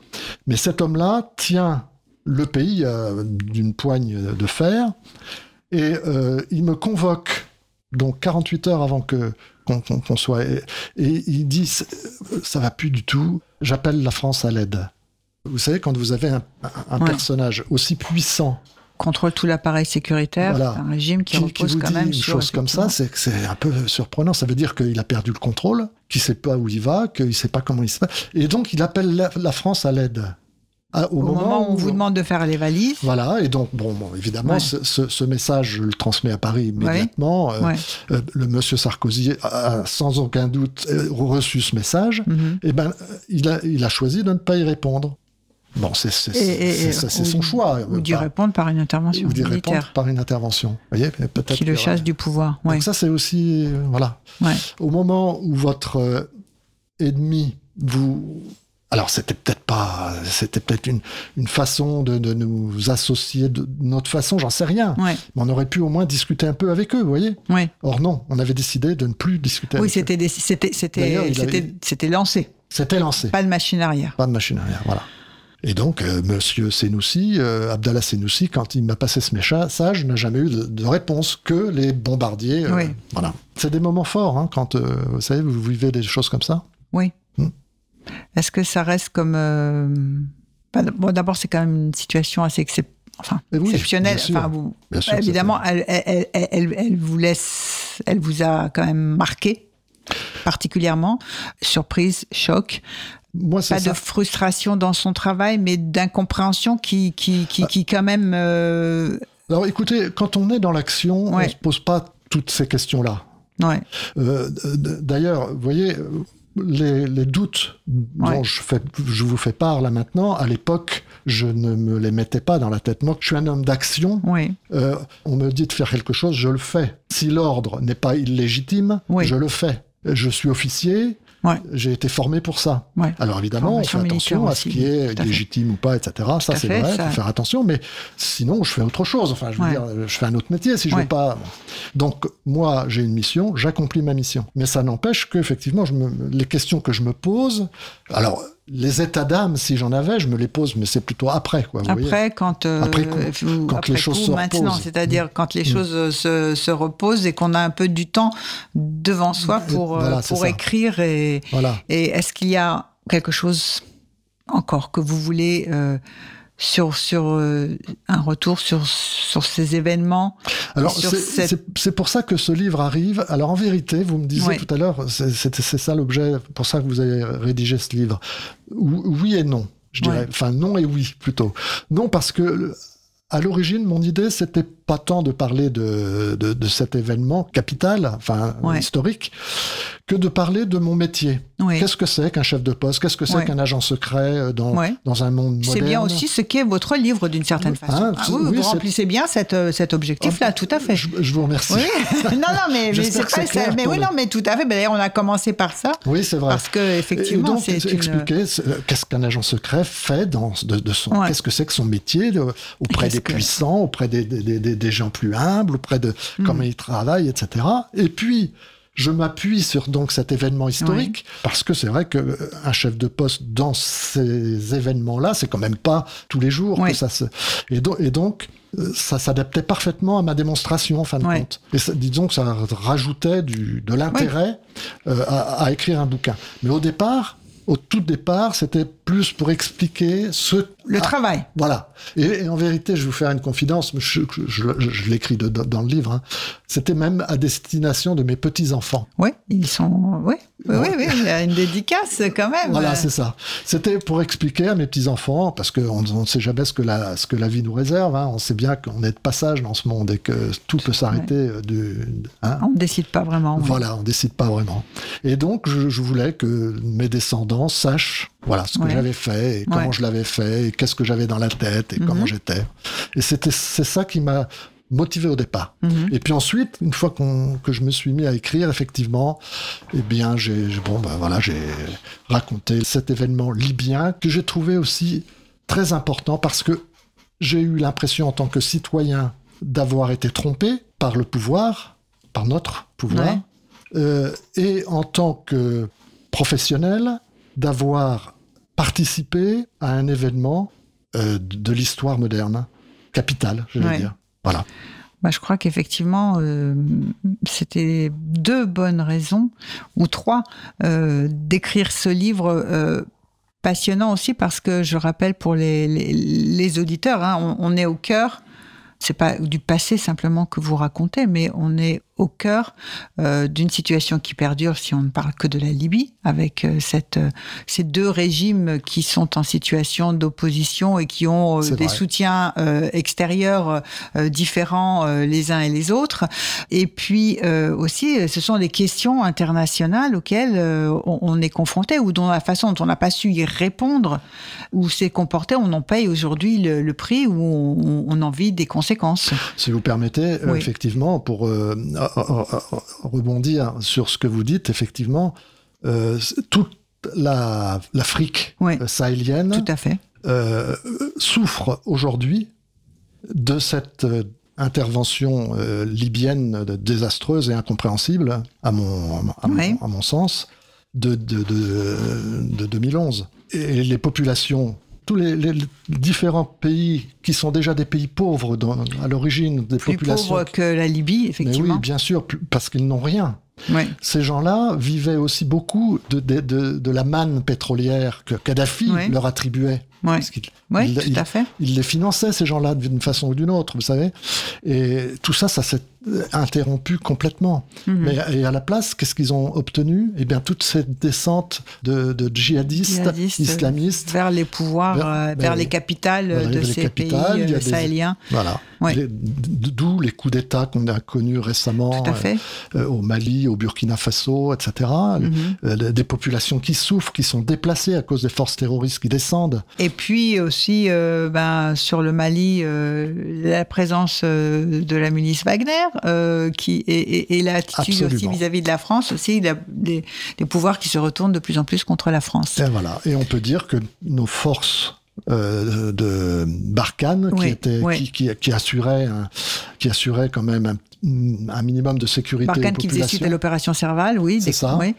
mais cet homme-là tient le pays d'une poigne de fer et il me convoque donc 48 heures avant que qu'on soit et, et il dit ça va plus du tout j'appelle la France à l'aide vous savez quand vous avez un, un- un Ouais. personnage aussi puissant contrôle tout l'appareil sécuritaire. Voilà. Un régime qui, qui, repose vous quand même une sur. chose comme ça, c'est c'est un peu surprenant. Ça veut dire qu'il a perdu le contrôle, qu'il sait pas où il va, qu'il sait pas comment il se passe. Et donc, il appelle la, la France à l'aide. À- Au moment où on vous demande de faire les valises. Voilà, et donc, bon, bon, évidemment, Ouais. ce, ce- ce message, je le transmets à Paris immédiatement. Euh, Ouais. euh, le monsieur Sarkozy a, sans aucun doute euh, reçu ce message. Mhm. Eh ben, il a, il a choisi de ne pas y répondre. Bon, c'est Et- et- et- son choix. Ou d'y répondre par une intervention ou d'y répondre par une intervention. Vous voyez, peut-être qui le chasse du pouvoir. Ouais. Donc ça, c'est aussi... euh, voilà. Ouais. Au moment où votre euh, ennemi vous... Alors, c'était peut-être pas... C'était peut-être une, une façon de, de nous associer de notre façon, j'en sais rien. Ouais. Mais on aurait pu au moins discuter un peu avec eux, vous voyez Ouais. Or non, on avait décidé de ne plus discuter Oui, avec eux. c'était des- c'était c'était c'était avait- c'était lancé, C'était lancé. pas de machine arrière. Pas de machine arrière, voilà. Et donc, euh, Monsieur Senoussi, euh, Abdallah Senoussi, quand il m'a passé ce message, n'a jamais eu de, de réponse que les bombardiers. euh, Oui. Voilà. C'est des moments forts, hein, quand, euh, vous savez, vous vivez des choses comme ça. Oui. Est-ce que ça reste comme euh, bah, Bon, d'abord, c'est quand même une situation assez excep- enfin, oui, exceptionnelle. bien sûr. Enfin, vous- Bien sûr, évidemment, elle, elle, elle, elle- elle vous laisse, elle vous a quand même marqué particulièrement. Surprise, choc. Moi, Pas ça. de frustration dans son travail, mais d'incompréhension qui, qui, qui, qui quand même. euh, Alors, écoutez, quand on est dans l'action, on ne se pose pas toutes ces questions-là. ouais. Euh, D'ailleurs, vous voyez, les, les doutes Ouais. dont je, fais, je vous fais part là maintenant, à l'époque, je ne me les mettais pas dans la tête. Moi, je suis un homme d'action. Oui. Euh, on me dit de faire quelque chose, je le fais. Si l'ordre n'est pas illégitime, Oui. je le fais. Je suis officier, Ouais. j'ai été formé pour ça. Ouais. Alors évidemment, on fait attention à ce qui est tout à fait. légitime ou pas, etc. ça, c'est vrai, il ça- faut faire attention, mais sinon, je fais autre chose. Enfin, je veux Ouais. dire, je fais un autre métier si je veux pas. Donc, moi, j'ai une mission, j'accomplis ma mission. Mais ça n'empêche qu'effectivement, je me... les questions que je me pose, alors, les états d'âme, si j'en avais, je me les pose, mais c'est plutôt après, quoi. Vous voyez Après, quand, euh, Après vous- quand après les choses se maintenant, reposent. c'est-à-dire quand les Mm. choses euh, se, se reposent et qu'on a un peu du temps devant soi pour, euh, Voilà, pour écrire. Et, Voilà. et est-ce qu'il y a quelque chose encore que vous voulez euh, sur, sur euh, un retour sur, sur ces événements Alors, c'est cette- pour ça que ce livre arrive. Alors, en vérité, vous me disiez tout à l'heure, c'est ça l'objet, pour ça que vous avez rédigé ce livre. Ou- Oui et non, je dirais. Enfin, non et oui, plutôt. Non, parce que, à l'origine, mon idée, c'était pas tant de parler de, de, de cet événement capital, enfin, Ouais. historique, que de parler de mon métier. Oui. Qu'est-ce que c'est qu'un chef de poste? Qu'est-ce que c'est qu'un agent secret euh, dans, dans un monde moderne C'est bien aussi ce qu'est votre livre d'une certaine façon. Ah, Ah c'est- oui, oui, vous c'est- remplissez bien cet, euh, cet objectif-là, tout à fait. Je, je vous remercie. Non, non, mais, c'est pas ça. Mais oui, non, mais tout à fait. Ben, D'ailleurs, on a commencé par ça Oui, c'est vrai. parce que effectivement, c'est expliquer euh, qu'est-ce qu'un agent secret fait dans, de, de son, Ouais. qu'est-ce que c'est que son métier de- auprès des que- puissants, auprès des, des, des- des- des gens plus humbles, auprès de Mm. comment ils travaillent, etc. Et puis, je m'appuie sur donc cet événement historique parce que c'est vrai que euh, un chef de poste dans ces événements-là, c'est quand même pas tous les jours Oui. que ça se. Et, do- et donc. euh, Ça s'adaptait parfaitement à ma démonstration en fin de Ouais. compte. Et ça- disons que ça rajoutait du, de l'intérêt euh, à, à écrire un bouquin. Mais au départ, au tout départ, c'était plus pour expliquer ce... Le Ah, travail. Voilà. Et, et en vérité, je vais vous faire une confidence, je, je- je- je l'écris dans le livre. hein. C'était même à destination de mes petits-enfants. Oui, ils sont. Oui, oui, Ouais. oui, oui, il y a une dédicace quand même. Voilà, c'est ça. C'était pour expliquer à mes petits-enfants, parce qu'on on ne sait jamais ce que, la, ce que la vie nous réserve. hein. On sait bien qu'on est de passage dans ce monde et que tout peut s'arrêter. euh, du- hein. On ne décide pas vraiment. oui. Voilà, on décide pas vraiment. Et donc, je, voulais que mes descendants sachent voilà ce que Ouais. j'avais fait et comment je l'avais fait et qu'est-ce que j'avais dans la tête et Mhm. comment j'étais. Et c'était c'est ça qui m'a motivé au départ. Mhm. Et puis ensuite, une fois qu'on que je me suis mis à écrire, effectivement, eh bien, j'ai j'ai- bon, ben voilà, j'ai raconté cet événement libyen que j'ai trouvé aussi très important parce que j'ai eu l'impression en tant que citoyen d'avoir été trompé par le pouvoir, par notre pouvoir, Ouais. euh, et en tant que professionnel d'avoir participé à un événement euh, de l'histoire moderne, capital, je Ouais. dire. Voilà. Bah, je crois qu'effectivement, euh, c'était deux bonnes raisons, ou trois, euh, d'écrire ce livre passionnant aussi, parce que je rappelle pour les, les, les auditeurs, hein, on, on est au cœur c'est pas du passé simplement que vous racontez, mais on est au cœur euh, d'une situation qui perdure si on ne parle que de la Libye, avec euh, cette, euh, ces deux régimes qui sont en situation d'opposition et qui ont des vrai. soutiens extérieurs différents les uns et les autres. Et puis aussi, ce sont des questions internationales auxquelles on, on est confronté ou dont la façon dont on n'a pas su y répondre ou s'est comporté, on en paye aujourd'hui le, le prix ou on, on en vit des conséquences. Si vous permettez, Oui. effectivement, pour euh, rebondir sur ce que vous dites, effectivement, euh, toute la- l'Afrique euh, sahélienne Tout à fait. euh, souffre aujourd'hui de cette intervention euh, libyenne désastreuse et incompréhensible, à mon, à mon, Oui. à mon sens, de, de, de, de 2011. Et les populations, tous les, les différents pays qui sont déjà des pays pauvres dans- à l'origine des Plus populations. pauvre que la Libye, Mais effectivement. oui, bien sûr, plus- parce qu'ils n'ont rien. Oui. Ces gens-là vivaient aussi beaucoup de, de, de, de la manne pétrolière que Kadhafi Oui. leur attribuait. Parce qu'il- oui il- tout à fait. il les finançait, ces gens-là, d'une façon ou d'une autre, vous savez. Et tout ça, ça s'est interrompu complètement. Mhm. Mais et à la place, qu'est-ce qu'ils ont obtenu? Eh bien, toute cette descente de, de djihadistes, Djihadistes, islamistes. Vers les pouvoirs, Vers- euh, ben vers les capitales Voilà, de ces capitales, pays euh, des- sahéliens. Voilà. Ouais. Les- D'où les coups d'État qu'on a connus récemment Tout à euh, fait. euh, au Mali, au Burkina Faso, etc. Mhm. Euh, des populations qui souffrent, qui sont déplacées à cause des forces terroristes qui descendent. Et puis aussi, euh, ben, sur le Mali, euh, la présence euh, de la milice Wagner, qui et, et, et l'attitude aussi vis-à-vis de la France, aussi la- des, des pouvoirs qui se retournent de plus en plus contre la France. Et voilà. Et on peut dire que nos forces de Barkhane, qui, étaient, oui. qui, qui, qui assuraient, un- qui assuraient quand même un, un minimum de sécurité Barkhane qui faisait suite à l'opération Serval, oui. C'est ça. oui.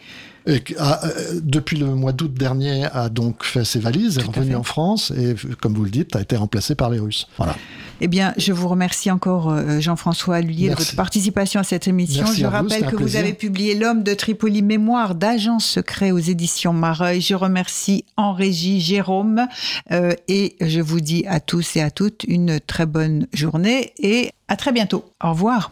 Et qui a, euh, depuis le mois d'août dernier, a donc fait ses valises, est revenu en France et, comme vous le dites, a été remplacé par les Russes. Voilà. Eh bien, je vous remercie encore, euh, Jean-François Lullier, de votre participation à cette émission. Merci je vous, rappelle que vous avez publié L'homme de Tripoli, mémoire d'agent secret aux éditions Mareuil. Je remercie en régie Jérôme euh, et je vous dis à tous et à toutes une très bonne journée et à très bientôt. Au revoir.